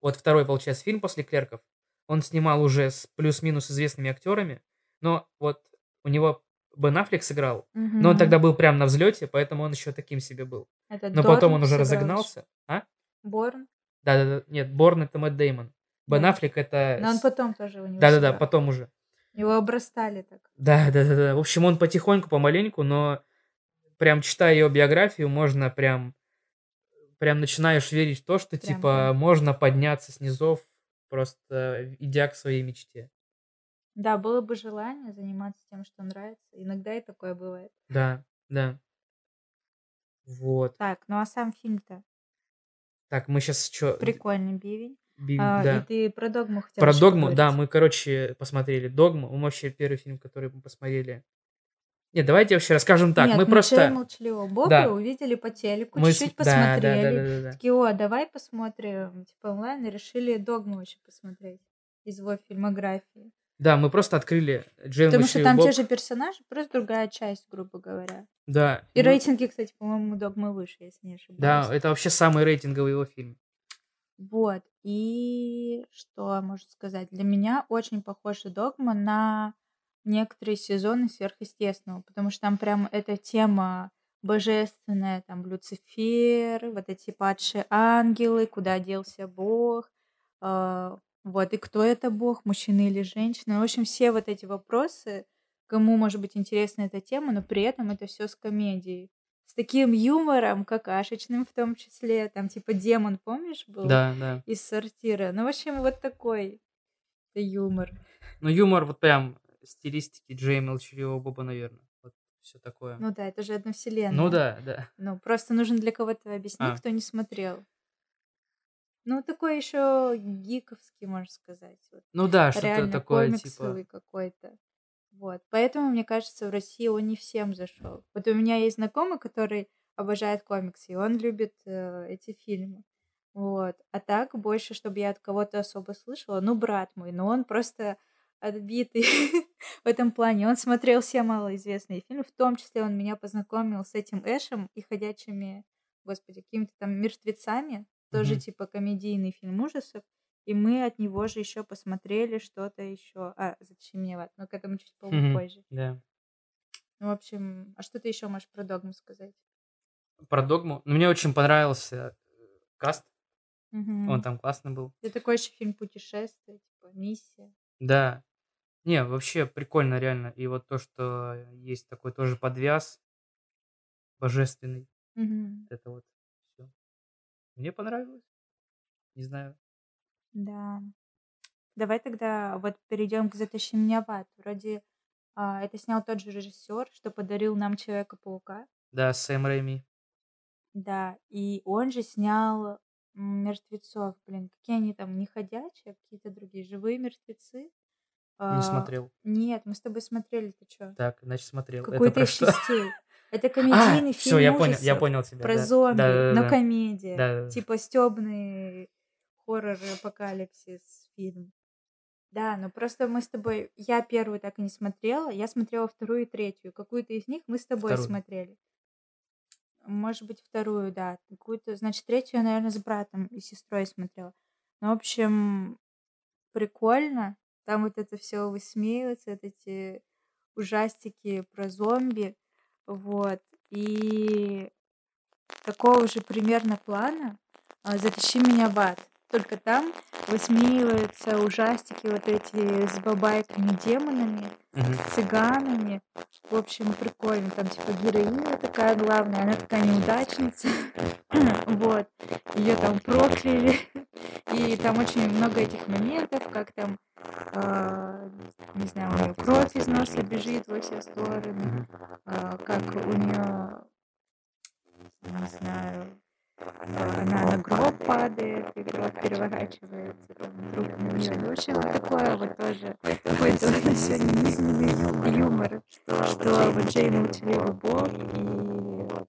вот второй, получается, фильм после Клерков. Он снимал уже с плюс-минус известными актерами, но вот у него Бен Аффлек сыграл, но он тогда был прям на взлете, поэтому он еще таким себе был. Это Но потом он Дорн уже сыграл разогнался. А? Борн. Да-да-да, нет, Борн это Мэтт Деймон. Бен Да. Аффлек это... Но он потом тоже у него Да-да-да, потом уже. Его обрастали так. Да, да, да, да. В общем, он потихоньку, помаленьку, но прям читая его биографию, можно прям прям начинаешь верить в то, что Прям, типа прям. можно подняться с низов, просто идя к своей мечте. Да, было бы желание заниматься тем, что нравится. Иногда и такое бывает. Да, да. Вот. Так, ну а сам фильм-то Так, мы сейчас что? прикольный бивень. да. А, И ты про догму хотел Про Догму, да, поговорить. мы, короче, посмотрели Догму. Мы вообще первый фильм, который мы посмотрели. Нет, давайте вообще расскажем так. Нет, мы мы просто... Молчаливого Боба Да. увидели по телеку, мы чуть-чуть да, да, посмотрели. да, да, да, да. Такие, о, давай посмотрим, типа онлайн, и решили догму еще посмотреть из его фильмографии. Да, мы просто открыли Джейн Потому что там Боб. те же персонажи, просто другая часть, грубо говоря. Да. И ну, рейтинги, кстати, по-моему, догмы выше, если не ошибаюсь. Да, это вообще самый рейтинговый его фильм. Вот. И что можно сказать? Для меня очень похожа догма на некоторые сезоны сверхъестественного, потому что там прям эта тема божественная, там Люцифер, вот эти падшие ангелы, куда делся Бог, а, вот, и кто это Бог, мужчина или женщина. В общем, все вот эти вопросы, кому может быть интересна эта тема, но при этом это все с комедией. С таким юмором, какашечным в том числе. Там типа демон, помнишь, был? Да, да. Из сортира. Ну, в общем, вот такой юмор. Ну, юмор вот прям стилистики Джей Молчаливого Боба, наверное. Вот все такое. Ну да, это же одна вселенная. Ну да, да. Ну, просто нужно для кого-то объяснить, А. кто не смотрел. Ну, такой еще гиковский, можно сказать. Вот Ну да, что-то такое, типа... какой-то. Вот. Поэтому, мне кажется, в России он не всем зашел. Вот у меня есть знакомый, который обожает комиксы, и он любит э, эти фильмы. Вот. А так, больше, чтобы я от кого-то особо слышала, ну, брат мой, но он просто отбитый в этом плане. Он смотрел все малоизвестные фильмы, в том числе он меня познакомил с этим Эшем и ходячими, господи, какими-то там мертвецами, тоже Мгм. типа комедийный фильм ужасов. И мы от него же еще посмотрели что-то еще. А, «Затащи меня в ад», но к этому чуть позже. Да. Ну, в общем, а что ты еще можешь про догму сказать? Про догму. Ну, мне очень понравился э, каст. Мгм. Он там классный был. Это такой еще фильм путешествие, типа миссия. Да. Не, вообще прикольно, реально. И вот то, что есть такой тоже подвяз божественный. Вот Это вот. Мне понравилось. Не знаю. Да. Давай тогда вот перейдем к «Затащи меня в ад». Вроде а, это снял тот же режиссер, что подарил нам Человека-паука. Да, Сэм Рэйми. Да, и он же снял мертвецов. Блин, какие они там, не ходячие, а какие-то другие, живые мертвецы. Не А, смотрел. Нет, мы с тобой смотрели, ты что? Так, значит, смотрел. Какой-то из частей. Это А, комедийный все, фильм я понял, я понял тебя. про да. зомби, Да, да, но да. комедия. Да, да. Типа стебный хоррор апокалипсис фильм. Да, но просто мы с тобой... Я первую так и не смотрела, я смотрела вторую и третью. Какую-то из них мы с тобой Вторую. смотрели. Может быть, вторую, да. Какую-то, значит, третью я, наверное, с братом и сестрой смотрела. Ну, в общем, прикольно. Там вот это все высмеивается, вот эти ужастики про зомби. Вот. И такого же примерно плана а, «Затащи меня в ад». Только там высмеиваются ужастики вот эти с бабайками-демонами, Мгм. с цыганами. В общем, прикольно. Там типа героиня такая главная, она такая неудачница. Вот. Ее там прокляли. И там очень много этих моментов, как там, а, не знаю, у нее кровь из носа бежит во все стороны, а, как у нее, не знаю, она на гроб падает, и гроб переворачивается там, друг на нее. В общем, вот такое вот тоже какой-то у нас сегодня юмор, что вот Джей молчаливый бог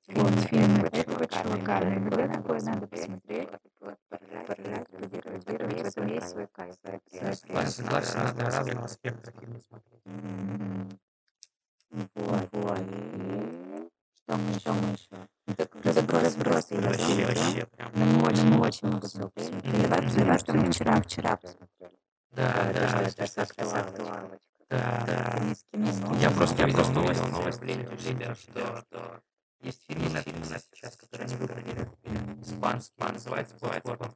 и вот фильм этого чувака. Но иногда такое надо посмотреть, поржать, поддерживать, в этом есть свой кайф. Согласен, разного аспекта фильма смотреть. М, Вот, вот. Что мы еще? Разброс. Я Вообще, вообще, прям. Но мы очень, мы очень много всего. Давай посмотрим, что мы вчера, вчера посмотрели. Да, да, это да, актуалочка. да, да. Я просто видел новость, новость, у себя, что есть фильм на Netflix сейчас, который они выбрали, испанский, называется «Платформа».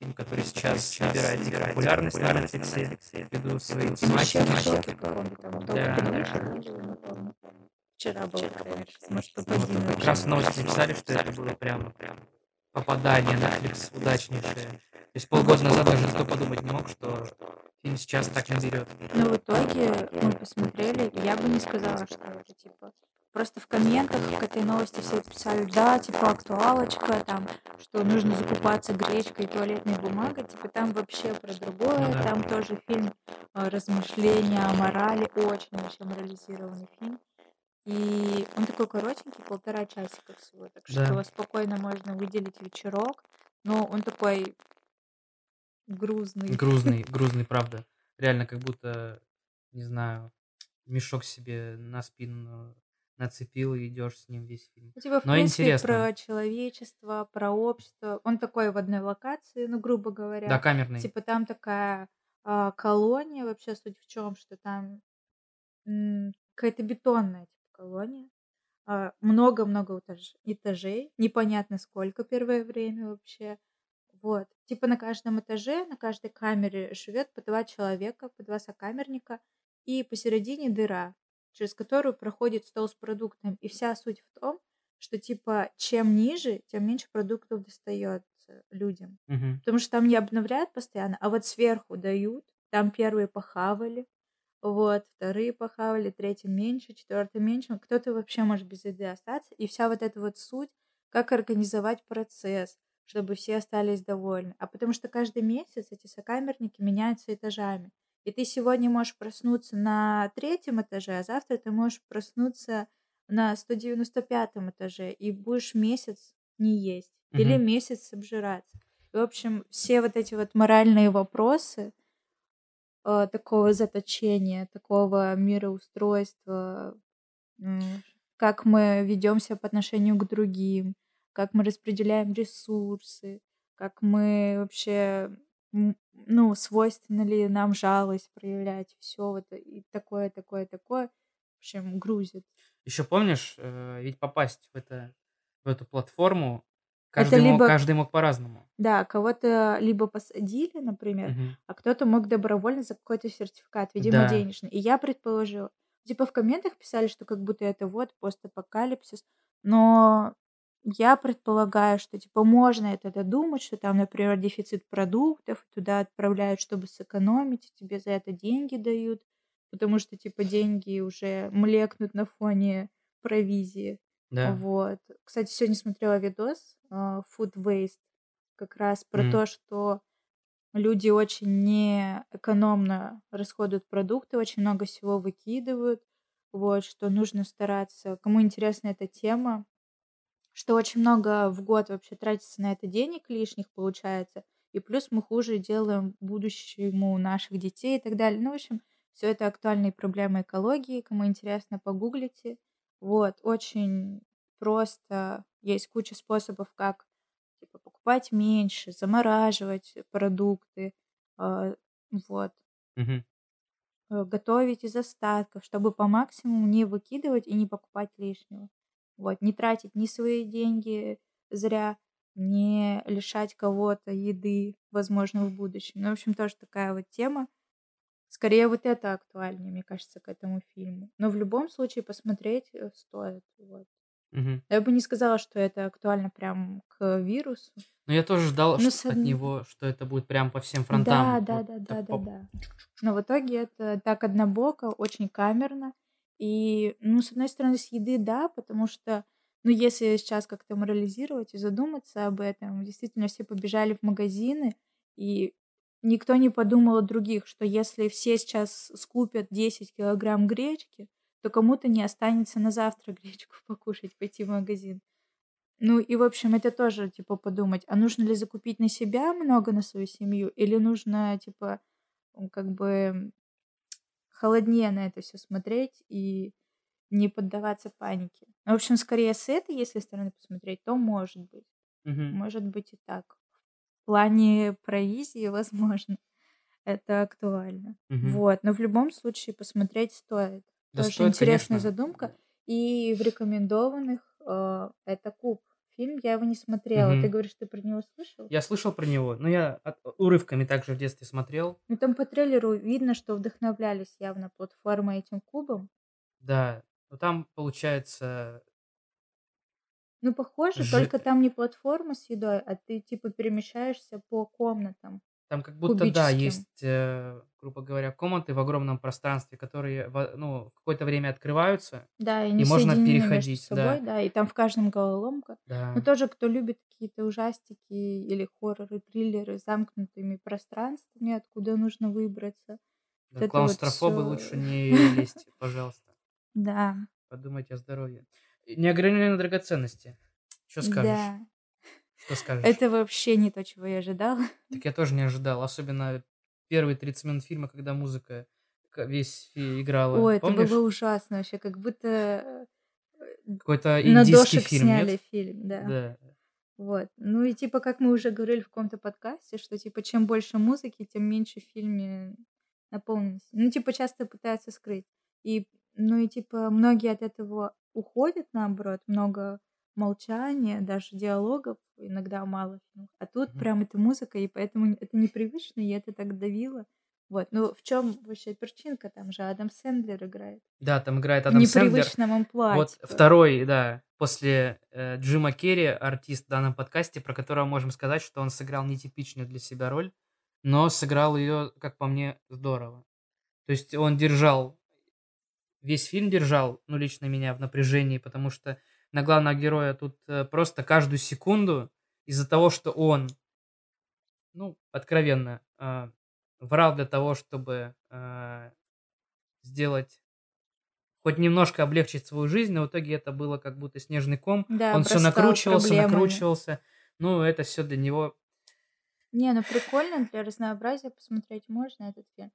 Фильм, который сейчас набирает себе популярность на Netflix ввиду своей тематики. Да, да. Вчера был трейлер. Может, Вот попозже. как раз новости написали, что это было прям попадание на Netflix удачнейшее. То есть полгода назад даже никто подумать не мог, что фильм сейчас так наберет. Но в итоге мы посмотрели, и я бы не сказала, что это типа. Просто в комментах к этой новости все писали, да, типа актуалочка, там, что нужно закупаться гречкой и туалетной бумагой, типа там вообще про другое, Ну да. там тоже фильм э, размышления о морали, очень вообще морализированный фильм. И он такой коротенький, полтора часика всего, так Да. что спокойно можно выделить вечерок, но он такой грузный. Грузный, грузный, правда. Реально, как будто, не знаю, мешок себе на спину нацепил и идешь с ним весь фильм. Ну, типа, в Но принципе, интересно. про человечество, про общество. Он такой в одной локации, ну, грубо Да, говоря. камерный. Типа там такая а, колония, вообще суть в чем, что там м, какая-то бетонная колония. А, Много-много этаж- этажей, непонятно сколько первое время вообще. Вот. Типа на каждом этаже, на каждой камере живет по два человека, по два сокамерника, и посередине дыра, через которую проходит стол с продуктами. И вся суть в том, что типа чем ниже, тем меньше продуктов достается людям. Мгм. Потому что там не обновляют постоянно, а вот сверху дают. Там первые похавали, вот, вторые похавали, третий меньше, четвертый меньше. Кто-то вообще может без еды остаться. И вся вот эта вот суть, как организовать процесс, чтобы все остались довольны. А потому что каждый месяц эти сокамерники меняются этажами. И ты сегодня можешь проснуться на третьем этаже, а завтра ты можешь проснуться на 195 этаже и будешь месяц не есть или Мгм. месяц обжираться. И, в общем, все вот эти вот моральные вопросы э, такого заточения, такого мироустройства, как мы ведемся по отношению к другим, как мы распределяем ресурсы, как мы вообще, ну, свойственно ли нам жалость проявлять, все вот и такое, такое, такое, в общем, грузит. Еще помнишь, э, ведь попасть в, это, в эту платформу Это каждый, мог, либо, каждый мог по-разному. да, кого-то либо посадили, например, Мгм. а кто-то мог добровольно за какой-то сертификат, видимо, Да. денежный. И я предположила, типа в комментах писали, что как будто это вот постапокалипсис, но я предполагаю, что типа можно это додумать, что там, например, дефицит продуктов, туда отправляют, чтобы сэкономить, тебе за это деньги дают, потому что типа деньги уже млекнут на фоне провизии. Да. Вот. Кстати, сегодня смотрела видос Food Waste, как раз про М. то, что люди очень неэкономно расходуют продукты, очень много всего выкидывают, вот, что нужно стараться. Кому интересна эта тема, что очень много в год вообще тратится на это денег лишних получается, и плюс мы хуже делаем будущему наших детей и так далее. Ну, в общем, все это актуальные проблемы экологии. Кому интересно, погуглите. Вот, очень просто. Есть куча способов, как типа, покупать меньше, замораживать продукты, а, вот, Мгм. э, готовить из остатков, чтобы по максимуму не выкидывать и не покупать лишнего. Вот, не тратить ни свои деньги зря, не лишать кого-то еды, возможно, в будущем. Ну, в общем, тоже такая вот тема. Скорее, вот это актуальнее, мне кажется, к этому фильму. Но в любом случае посмотреть э, стоит. Вот. Мгм. Я бы не сказала, что это актуально прям к вирусу. Но я тоже ждал Ну, ш- с от одной- него, что это будет прям по всем Да, фронтам. да, Вот да, да, да, по- да. Но в итоге это так однобоко, очень камерно. И, ну, с одной стороны, с еды, да, потому что, ну, если сейчас как-то морализировать и задуматься об этом, действительно все побежали в магазины, и никто не подумал о других, что если все сейчас скупят 10 килограмм гречки, то кому-то не останется на завтра гречку покушать, пойти в магазин. Ну и, в общем, это тоже, типа, подумать, а нужно ли закупить на себя много на свою семью, или нужно, типа, как бы холоднее на это все смотреть и не поддаваться панике. Ну, В общем, скорее с этой, если стороны посмотреть, то может быть. Мгм. Может быть и так. В плане провизии, возможно, это актуально. Мгм. Вот. Но в любом случае посмотреть стоит. Да Тоже стоит, интересная конечно. задумка. И в рекомендованных э, это Куб. Фильм я его не смотрела. Ты Мгм. говоришь, ты про него слышал? Я слышал про него, но я от- урывками также в детстве смотрел. Ну там по трейлеру видно, что вдохновлялись явно платформой этим кубом. Да, но там получается... Ну, похоже, Жи- только там не платформа с едой, а ты типа перемещаешься по комнатам. Там как будто, да, Кубическим. есть, э, грубо говоря, комнаты в огромном пространстве, которые во- ну, в какое-то время открываются, Да, и и не можно соединены между переходить, собой, да, да, и там в каждом головоломка. Да. тоже, кто любит какие-то ужастики или хорроры, триллеры с замкнутыми пространствами, откуда нужно выбраться. Да, Вот это вот клаустрофобы всё. лучше не лезьте, пожалуйста. Да, Подумайте о здоровье. Неограниченные драгоценности. Что скажешь? да. Что скажешь? Это вообще не то, чего я ожидала. Так я тоже не ожидал. Особенно первые 30 минут фильма, когда музыка весь играла. Ой, это Помнишь? было ужасно вообще, как будто э, Какой-то на индийский дошек фильм, сняли нет? фильм, да. Да. Вот. Ну и типа, как мы уже говорили в каком-то подкасте, что типа чем больше музыки, тем меньше в фильме наполненности. Ну, типа, часто пытаются скрыть. И Ну и типа многие от этого уходят, наоборот, много молчания, даже диалогов, иногда мало фильмов. А тут Мгм. прям это музыка, и поэтому это непривычно, и это так давило. Вот. Ну в чем вообще причинка? Там же Адам Сэндлер играет. Да, там играет В Адам Сэндлер. непривычном амплуа, Вот типа. второй, да, после э, Джима Керри, артист в данном подкасте, про которого можем сказать, что он сыграл нетипичную для себя роль, но сыграл ее, как по мне, здорово. То есть он держал, весь фильм держал, ну, лично меня в напряжении, потому что на главного героя тут э, просто каждую секунду из-за того, что он, ну, откровенно, э, врал для того, чтобы э, сделать хоть немножко облегчить свою жизнь, но в итоге это было как будто снежный ком. Да, Он все накручивался, проблемами. накручивался. Ну, это все для него. Не, ну прикольно, для разнообразия посмотреть можно этот фильм.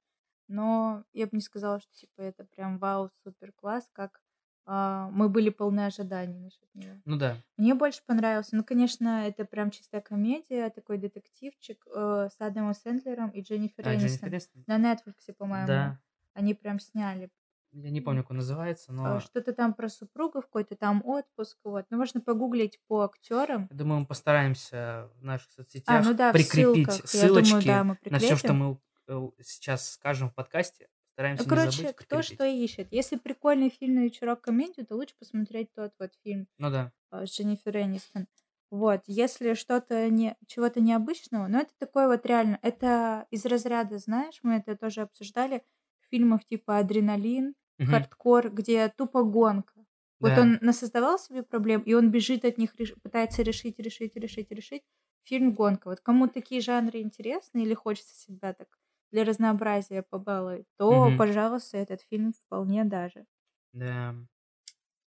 Но я бы не сказала, что типа это прям вау, супер класс, как мы были полны ожиданий насчет него. Ну да. Мне больше понравился. Ну, конечно, это прям чистая комедия, такой детективчик э, с Адамом Сэндлером и Дженнифер А, Энистон. Дженнифер? На Netflix, по-моему. Да. Они прям сняли. Я не помню, как он называется, Э, но Что-то там про супругов, какой-то там отпуск. Вот. Ну, можно погуглить по актерам. я думаю, мы постараемся в наших А, соцсетях ну да, прикрепить ссылках. Я думаю, ссылочки да, на все, что мы э, сейчас скажем в подкасте. Постараемся Ну, не короче, забыть кто что ищет. Если прикольный фильм на вечерок комедию, то лучше посмотреть тот вот фильм Ну да. э, с Дженнифер Энистон. Вот, если что-то не, чего-то необычного, но это такое вот реально, это из разряда, знаешь, мы это тоже обсуждали в фильмах типа «Адреналин», Мгм. «Хардкор», где тупо гонка. Вот Да. он насоздавал себе проблем, и он бежит от них, реш- пытается решить, решить, решить, решить. Фильм «Гонка». Вот кому такие жанры интересны или хочется себя так для разнообразия побаловать, то, Мгм. пожалуйста, этот фильм вполне даже. Да.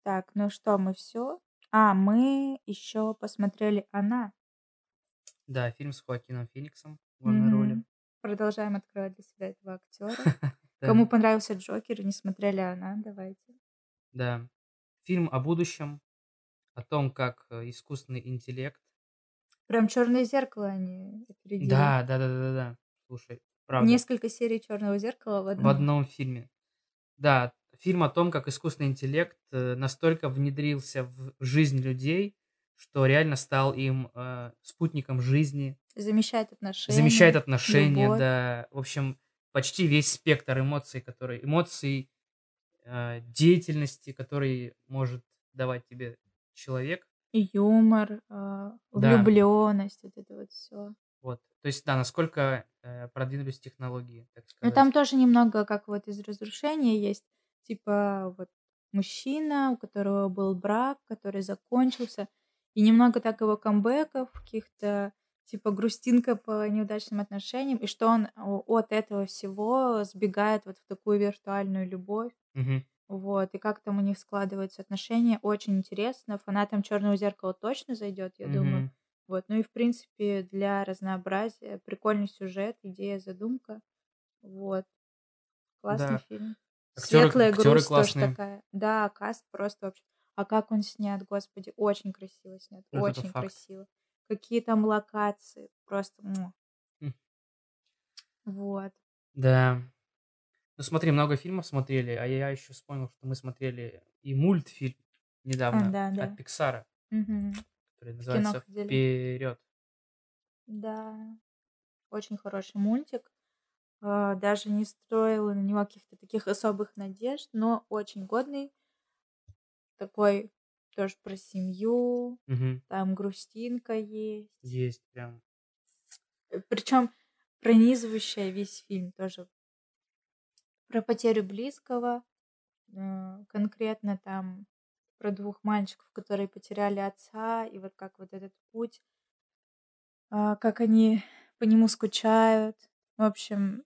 Так, ну что, мы все? А, мы еще посмотрели «Она». Да, фильм с Хоакином Фениксом в главной роли. Мгм. Продолжаем открывать для себя этого актера. Кому понравился Джокер и не смотрели «Она», давайте. Да. Фильм о будущем, о том, как э, искусственный интеллект. Прям черное зеркало они опередили. Да, да, да, да, да. Слушай, правда. Несколько серий черного зеркала в В одном. одном фильме. Да, фильм о том, как искусственный интеллект э, настолько внедрился в жизнь людей, что реально стал им э, спутником жизни, Замещает отношения. замещает отношения, любовь. да. В общем, почти весь спектр эмоций, которые эмоций, э, деятельности, который может давать тебе человек. И юмор, а, Да. влюбленность, вот это вот все. Вот. То есть, да, насколько э, продвинулись технологии, так сказать. там тоже немного как вот из разрушения есть. Типа вот мужчина, у которого был брак, который закончился. И немного так его камбэков, каких-то типа грустинка по неудачным отношениям. И что он от этого всего сбегает вот в такую виртуальную любовь. Мгм. Вот, и как там у них складываются отношения, очень интересно. Фанатам Черного зеркала точно зайдет, я думаю. Вот, ну и в принципе для разнообразия прикольный сюжет, идея, задумка. Вот, классный Да. фильм. Актеры, Светлая актеры грусть тоже классные. такая. Да, каст просто вообще. А как он снят, господи, очень красиво снят, Это очень красиво. Какие там локации, просто. М. Вот. Да. Ну смотри, много фильмов смотрели, а я еще вспомнил, что мы смотрели и мультфильм А, недавно да, да. от Пиксара, Мгм. Который называется. Вперед. Да, очень хороший мультик. А, Даже не строила на него каких-то таких особых надежд, но очень годный. Такой тоже про семью, там грустинка есть. Есть прям. Причем пронизывающая весь фильм тоже. Про потерю близкого. э, Конкретно там про двух мальчиков, которые потеряли отца, и вот как вот этот путь, а, как они по нему скучают. В общем,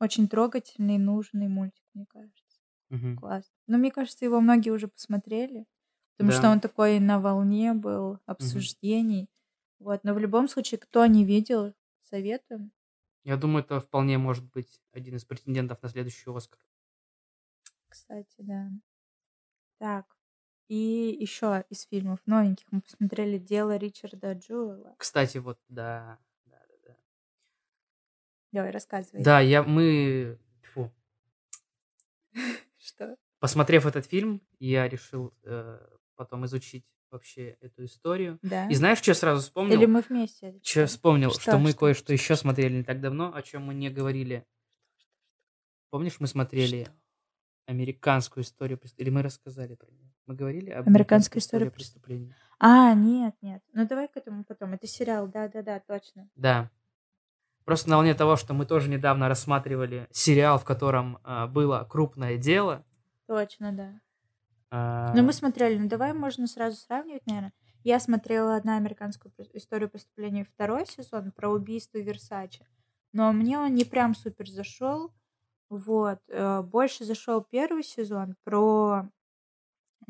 очень трогательный, нужный мультик, мне кажется. Мгм. Класс. Но мне кажется, его многие уже посмотрели, потому что Да. он такой на волне был обсуждений. Вот. Но в любом случае, кто не видел, советуем. Я думаю, это вполне может быть один из претендентов на следующий Оскар. Кстати, да. Так. И еще из фильмов новеньких мы посмотрели «Дело Ричарда Джуэла». Кстати, вот, да. Да, да, да. Давай, рассказывай. Да, я, мы... Фу. Что? посмотрев этот фильм, я решил э, потом изучить вообще эту историю. Да? И знаешь, что я сразу вспомнил? Или мы вместе? Что вспомнил, Что, что, мы что, кое-что еще смотрели не так давно, о чем мы не говорили. Помнишь, мы смотрели Что? американскую историю? Или мы рассказали про нее? Мы говорили об американской истории преступления. А, нет, нет. Ну давай к этому потом. Это сериал, да-да-да, точно. Да. Просто на волне того, что мы тоже недавно рассматривали сериал, в котором а, было крупное дело. Точно, да. а, Ну мы смотрели, ну давай можно сразу сравнивать, наверное. Я смотрела одна американскую историю преступления второй сезон про убийство Версачи. Но мне он не прям супер зашел. Вот. э, Больше зашел первый сезон про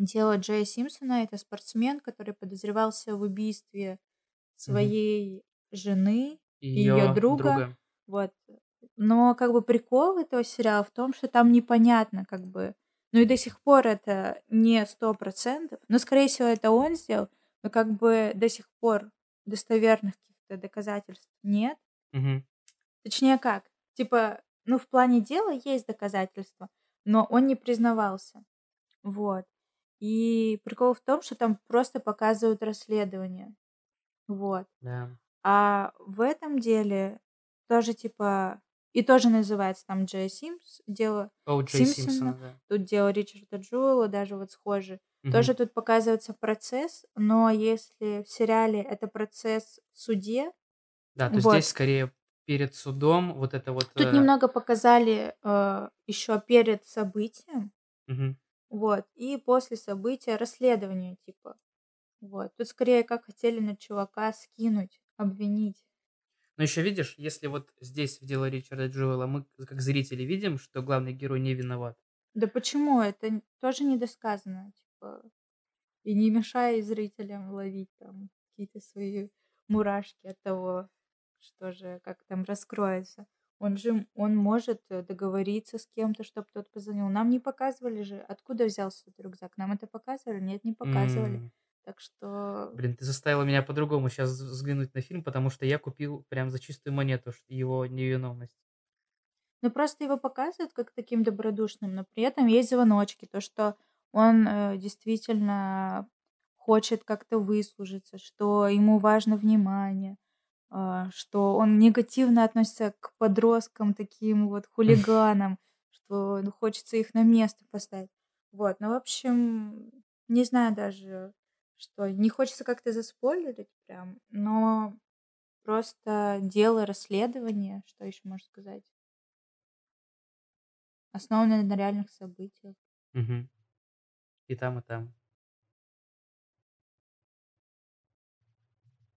дело Джея Симпсона. Это спортсмен, который подозревался в убийстве своей жены и ее её друга. Вот. Но как бы прикол этого сериала в том, что там непонятно, как бы. Ну и до сих пор это не сто процентов. Но, скорее всего, это он сделал. Но как бы до сих пор достоверных каких-то доказательств нет. Мгм. Точнее как? Типа, ну в плане дела есть доказательства, но он не признавался. Вот. И прикол в том, что там просто показывают расследование. Вот. Да. А в этом деле тоже типа и тоже называется там Джей Симпс, дело О. Джей Симпсона. Симпсона, да. Тут дело Ричарда Джуэлла, даже вот схоже. Мгм. Тоже тут показывается процесс, но если в сериале это процесс в суде, Да, то вот. здесь скорее перед судом вот это вот... Тут э, немного показали еще перед событием, мгм. Вот, и после события расследование, типа. Вот. Тут скорее как хотели на чувака скинуть, обвинить. Но еще видишь, если вот здесь в дело Ричарда Джуэлла мы как зрители видим, что главный герой не виноват. Да почему? Это тоже недосказано, типа. И не мешай зрителям ловить там какие-то свои мурашки от того, что же, как там раскроется. Он же, он может э, договориться с кем-то, чтобы тот позвонил. Нам не показывали же, откуда взялся этот рюкзак. Нам это показывали? Нет, не показывали. М, Так что... Блин, ты заставила меня по-другому сейчас взглянуть на фильм, потому что я купил прям за чистую монету его невиновность. Ну, просто его показывают как таким добродушным, но при этом есть звоночки, то, что он э, действительно хочет как-то выслужиться, что ему важно внимание, что он негативно относится к подросткам, таким вот хулиганам, что ну, хочется их на место поставить. Вот, ну, в общем, не знаю даже, что не хочется как-то заспойлерить прям, но просто дело расследования, что еще можно сказать, основанное на реальных событиях. Мгм. И там, и там.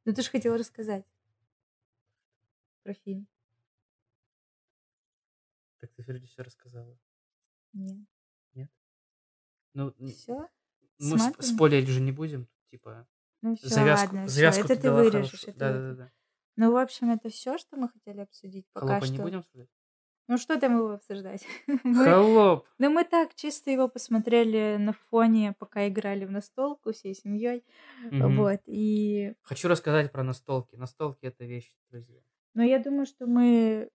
Ну, ты же хотела рассказать про фильм. Так ты вроде все рассказала. Нет. Ну, н- Все? мы сп- спойлерить же не будем. Типа, Ну все, завязку, ладно, завязку это ты вырежешь. хорошую. это Да, да, да. Ну, в общем, это все, что мы хотели обсудить пока Холопа что. не будем обсуждать? Ну, что там его обсуждать? Мы- Холоп! Ну, мы так чисто его посмотрели на фоне, пока играли в настолку всей семьей. Мгм. Вот. И Хочу рассказать про настолки. Настолки это вещь, друзья. Но я думаю, что мы...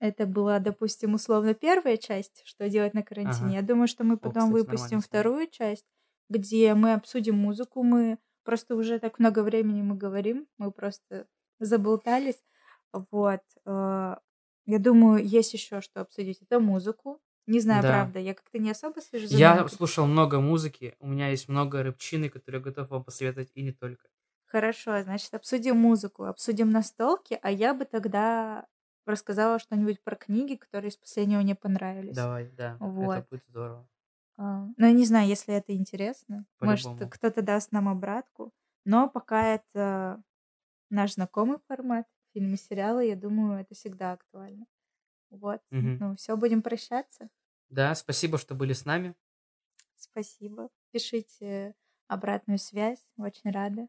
Это была, допустим, условно первая часть, что делать на карантине. Ага. Я думаю, что мы О, потом кстати, выпустим вторую часть, где мы обсудим музыку. Мы просто уже так много времени мы говорим, мы просто заболтались. Вот. э, Я думаю, есть еще что обсудить. Это музыку. Не знаю, Да. правда, я как-то не особо слежу за Я слушал много музыки, у меня есть много рэпчины, которые я готов вам посоветовать, и не только. Хорошо, значит, обсудим музыку, обсудим настолки, а я бы тогда рассказала что-нибудь про книги, которые из последнего мне понравились. Давай, да, Вот. это будет здорово. А, Ну, я не знаю, если это интересно. Может, По-любому. кто-то даст нам обратку. Но пока это наш знакомый формат, фильмы, сериалы, я думаю, это всегда актуально. Вот. Мгм. Ну, все, будем прощаться. Да, спасибо, что были с нами. Спасибо. Пишите обратную связь. Очень рада.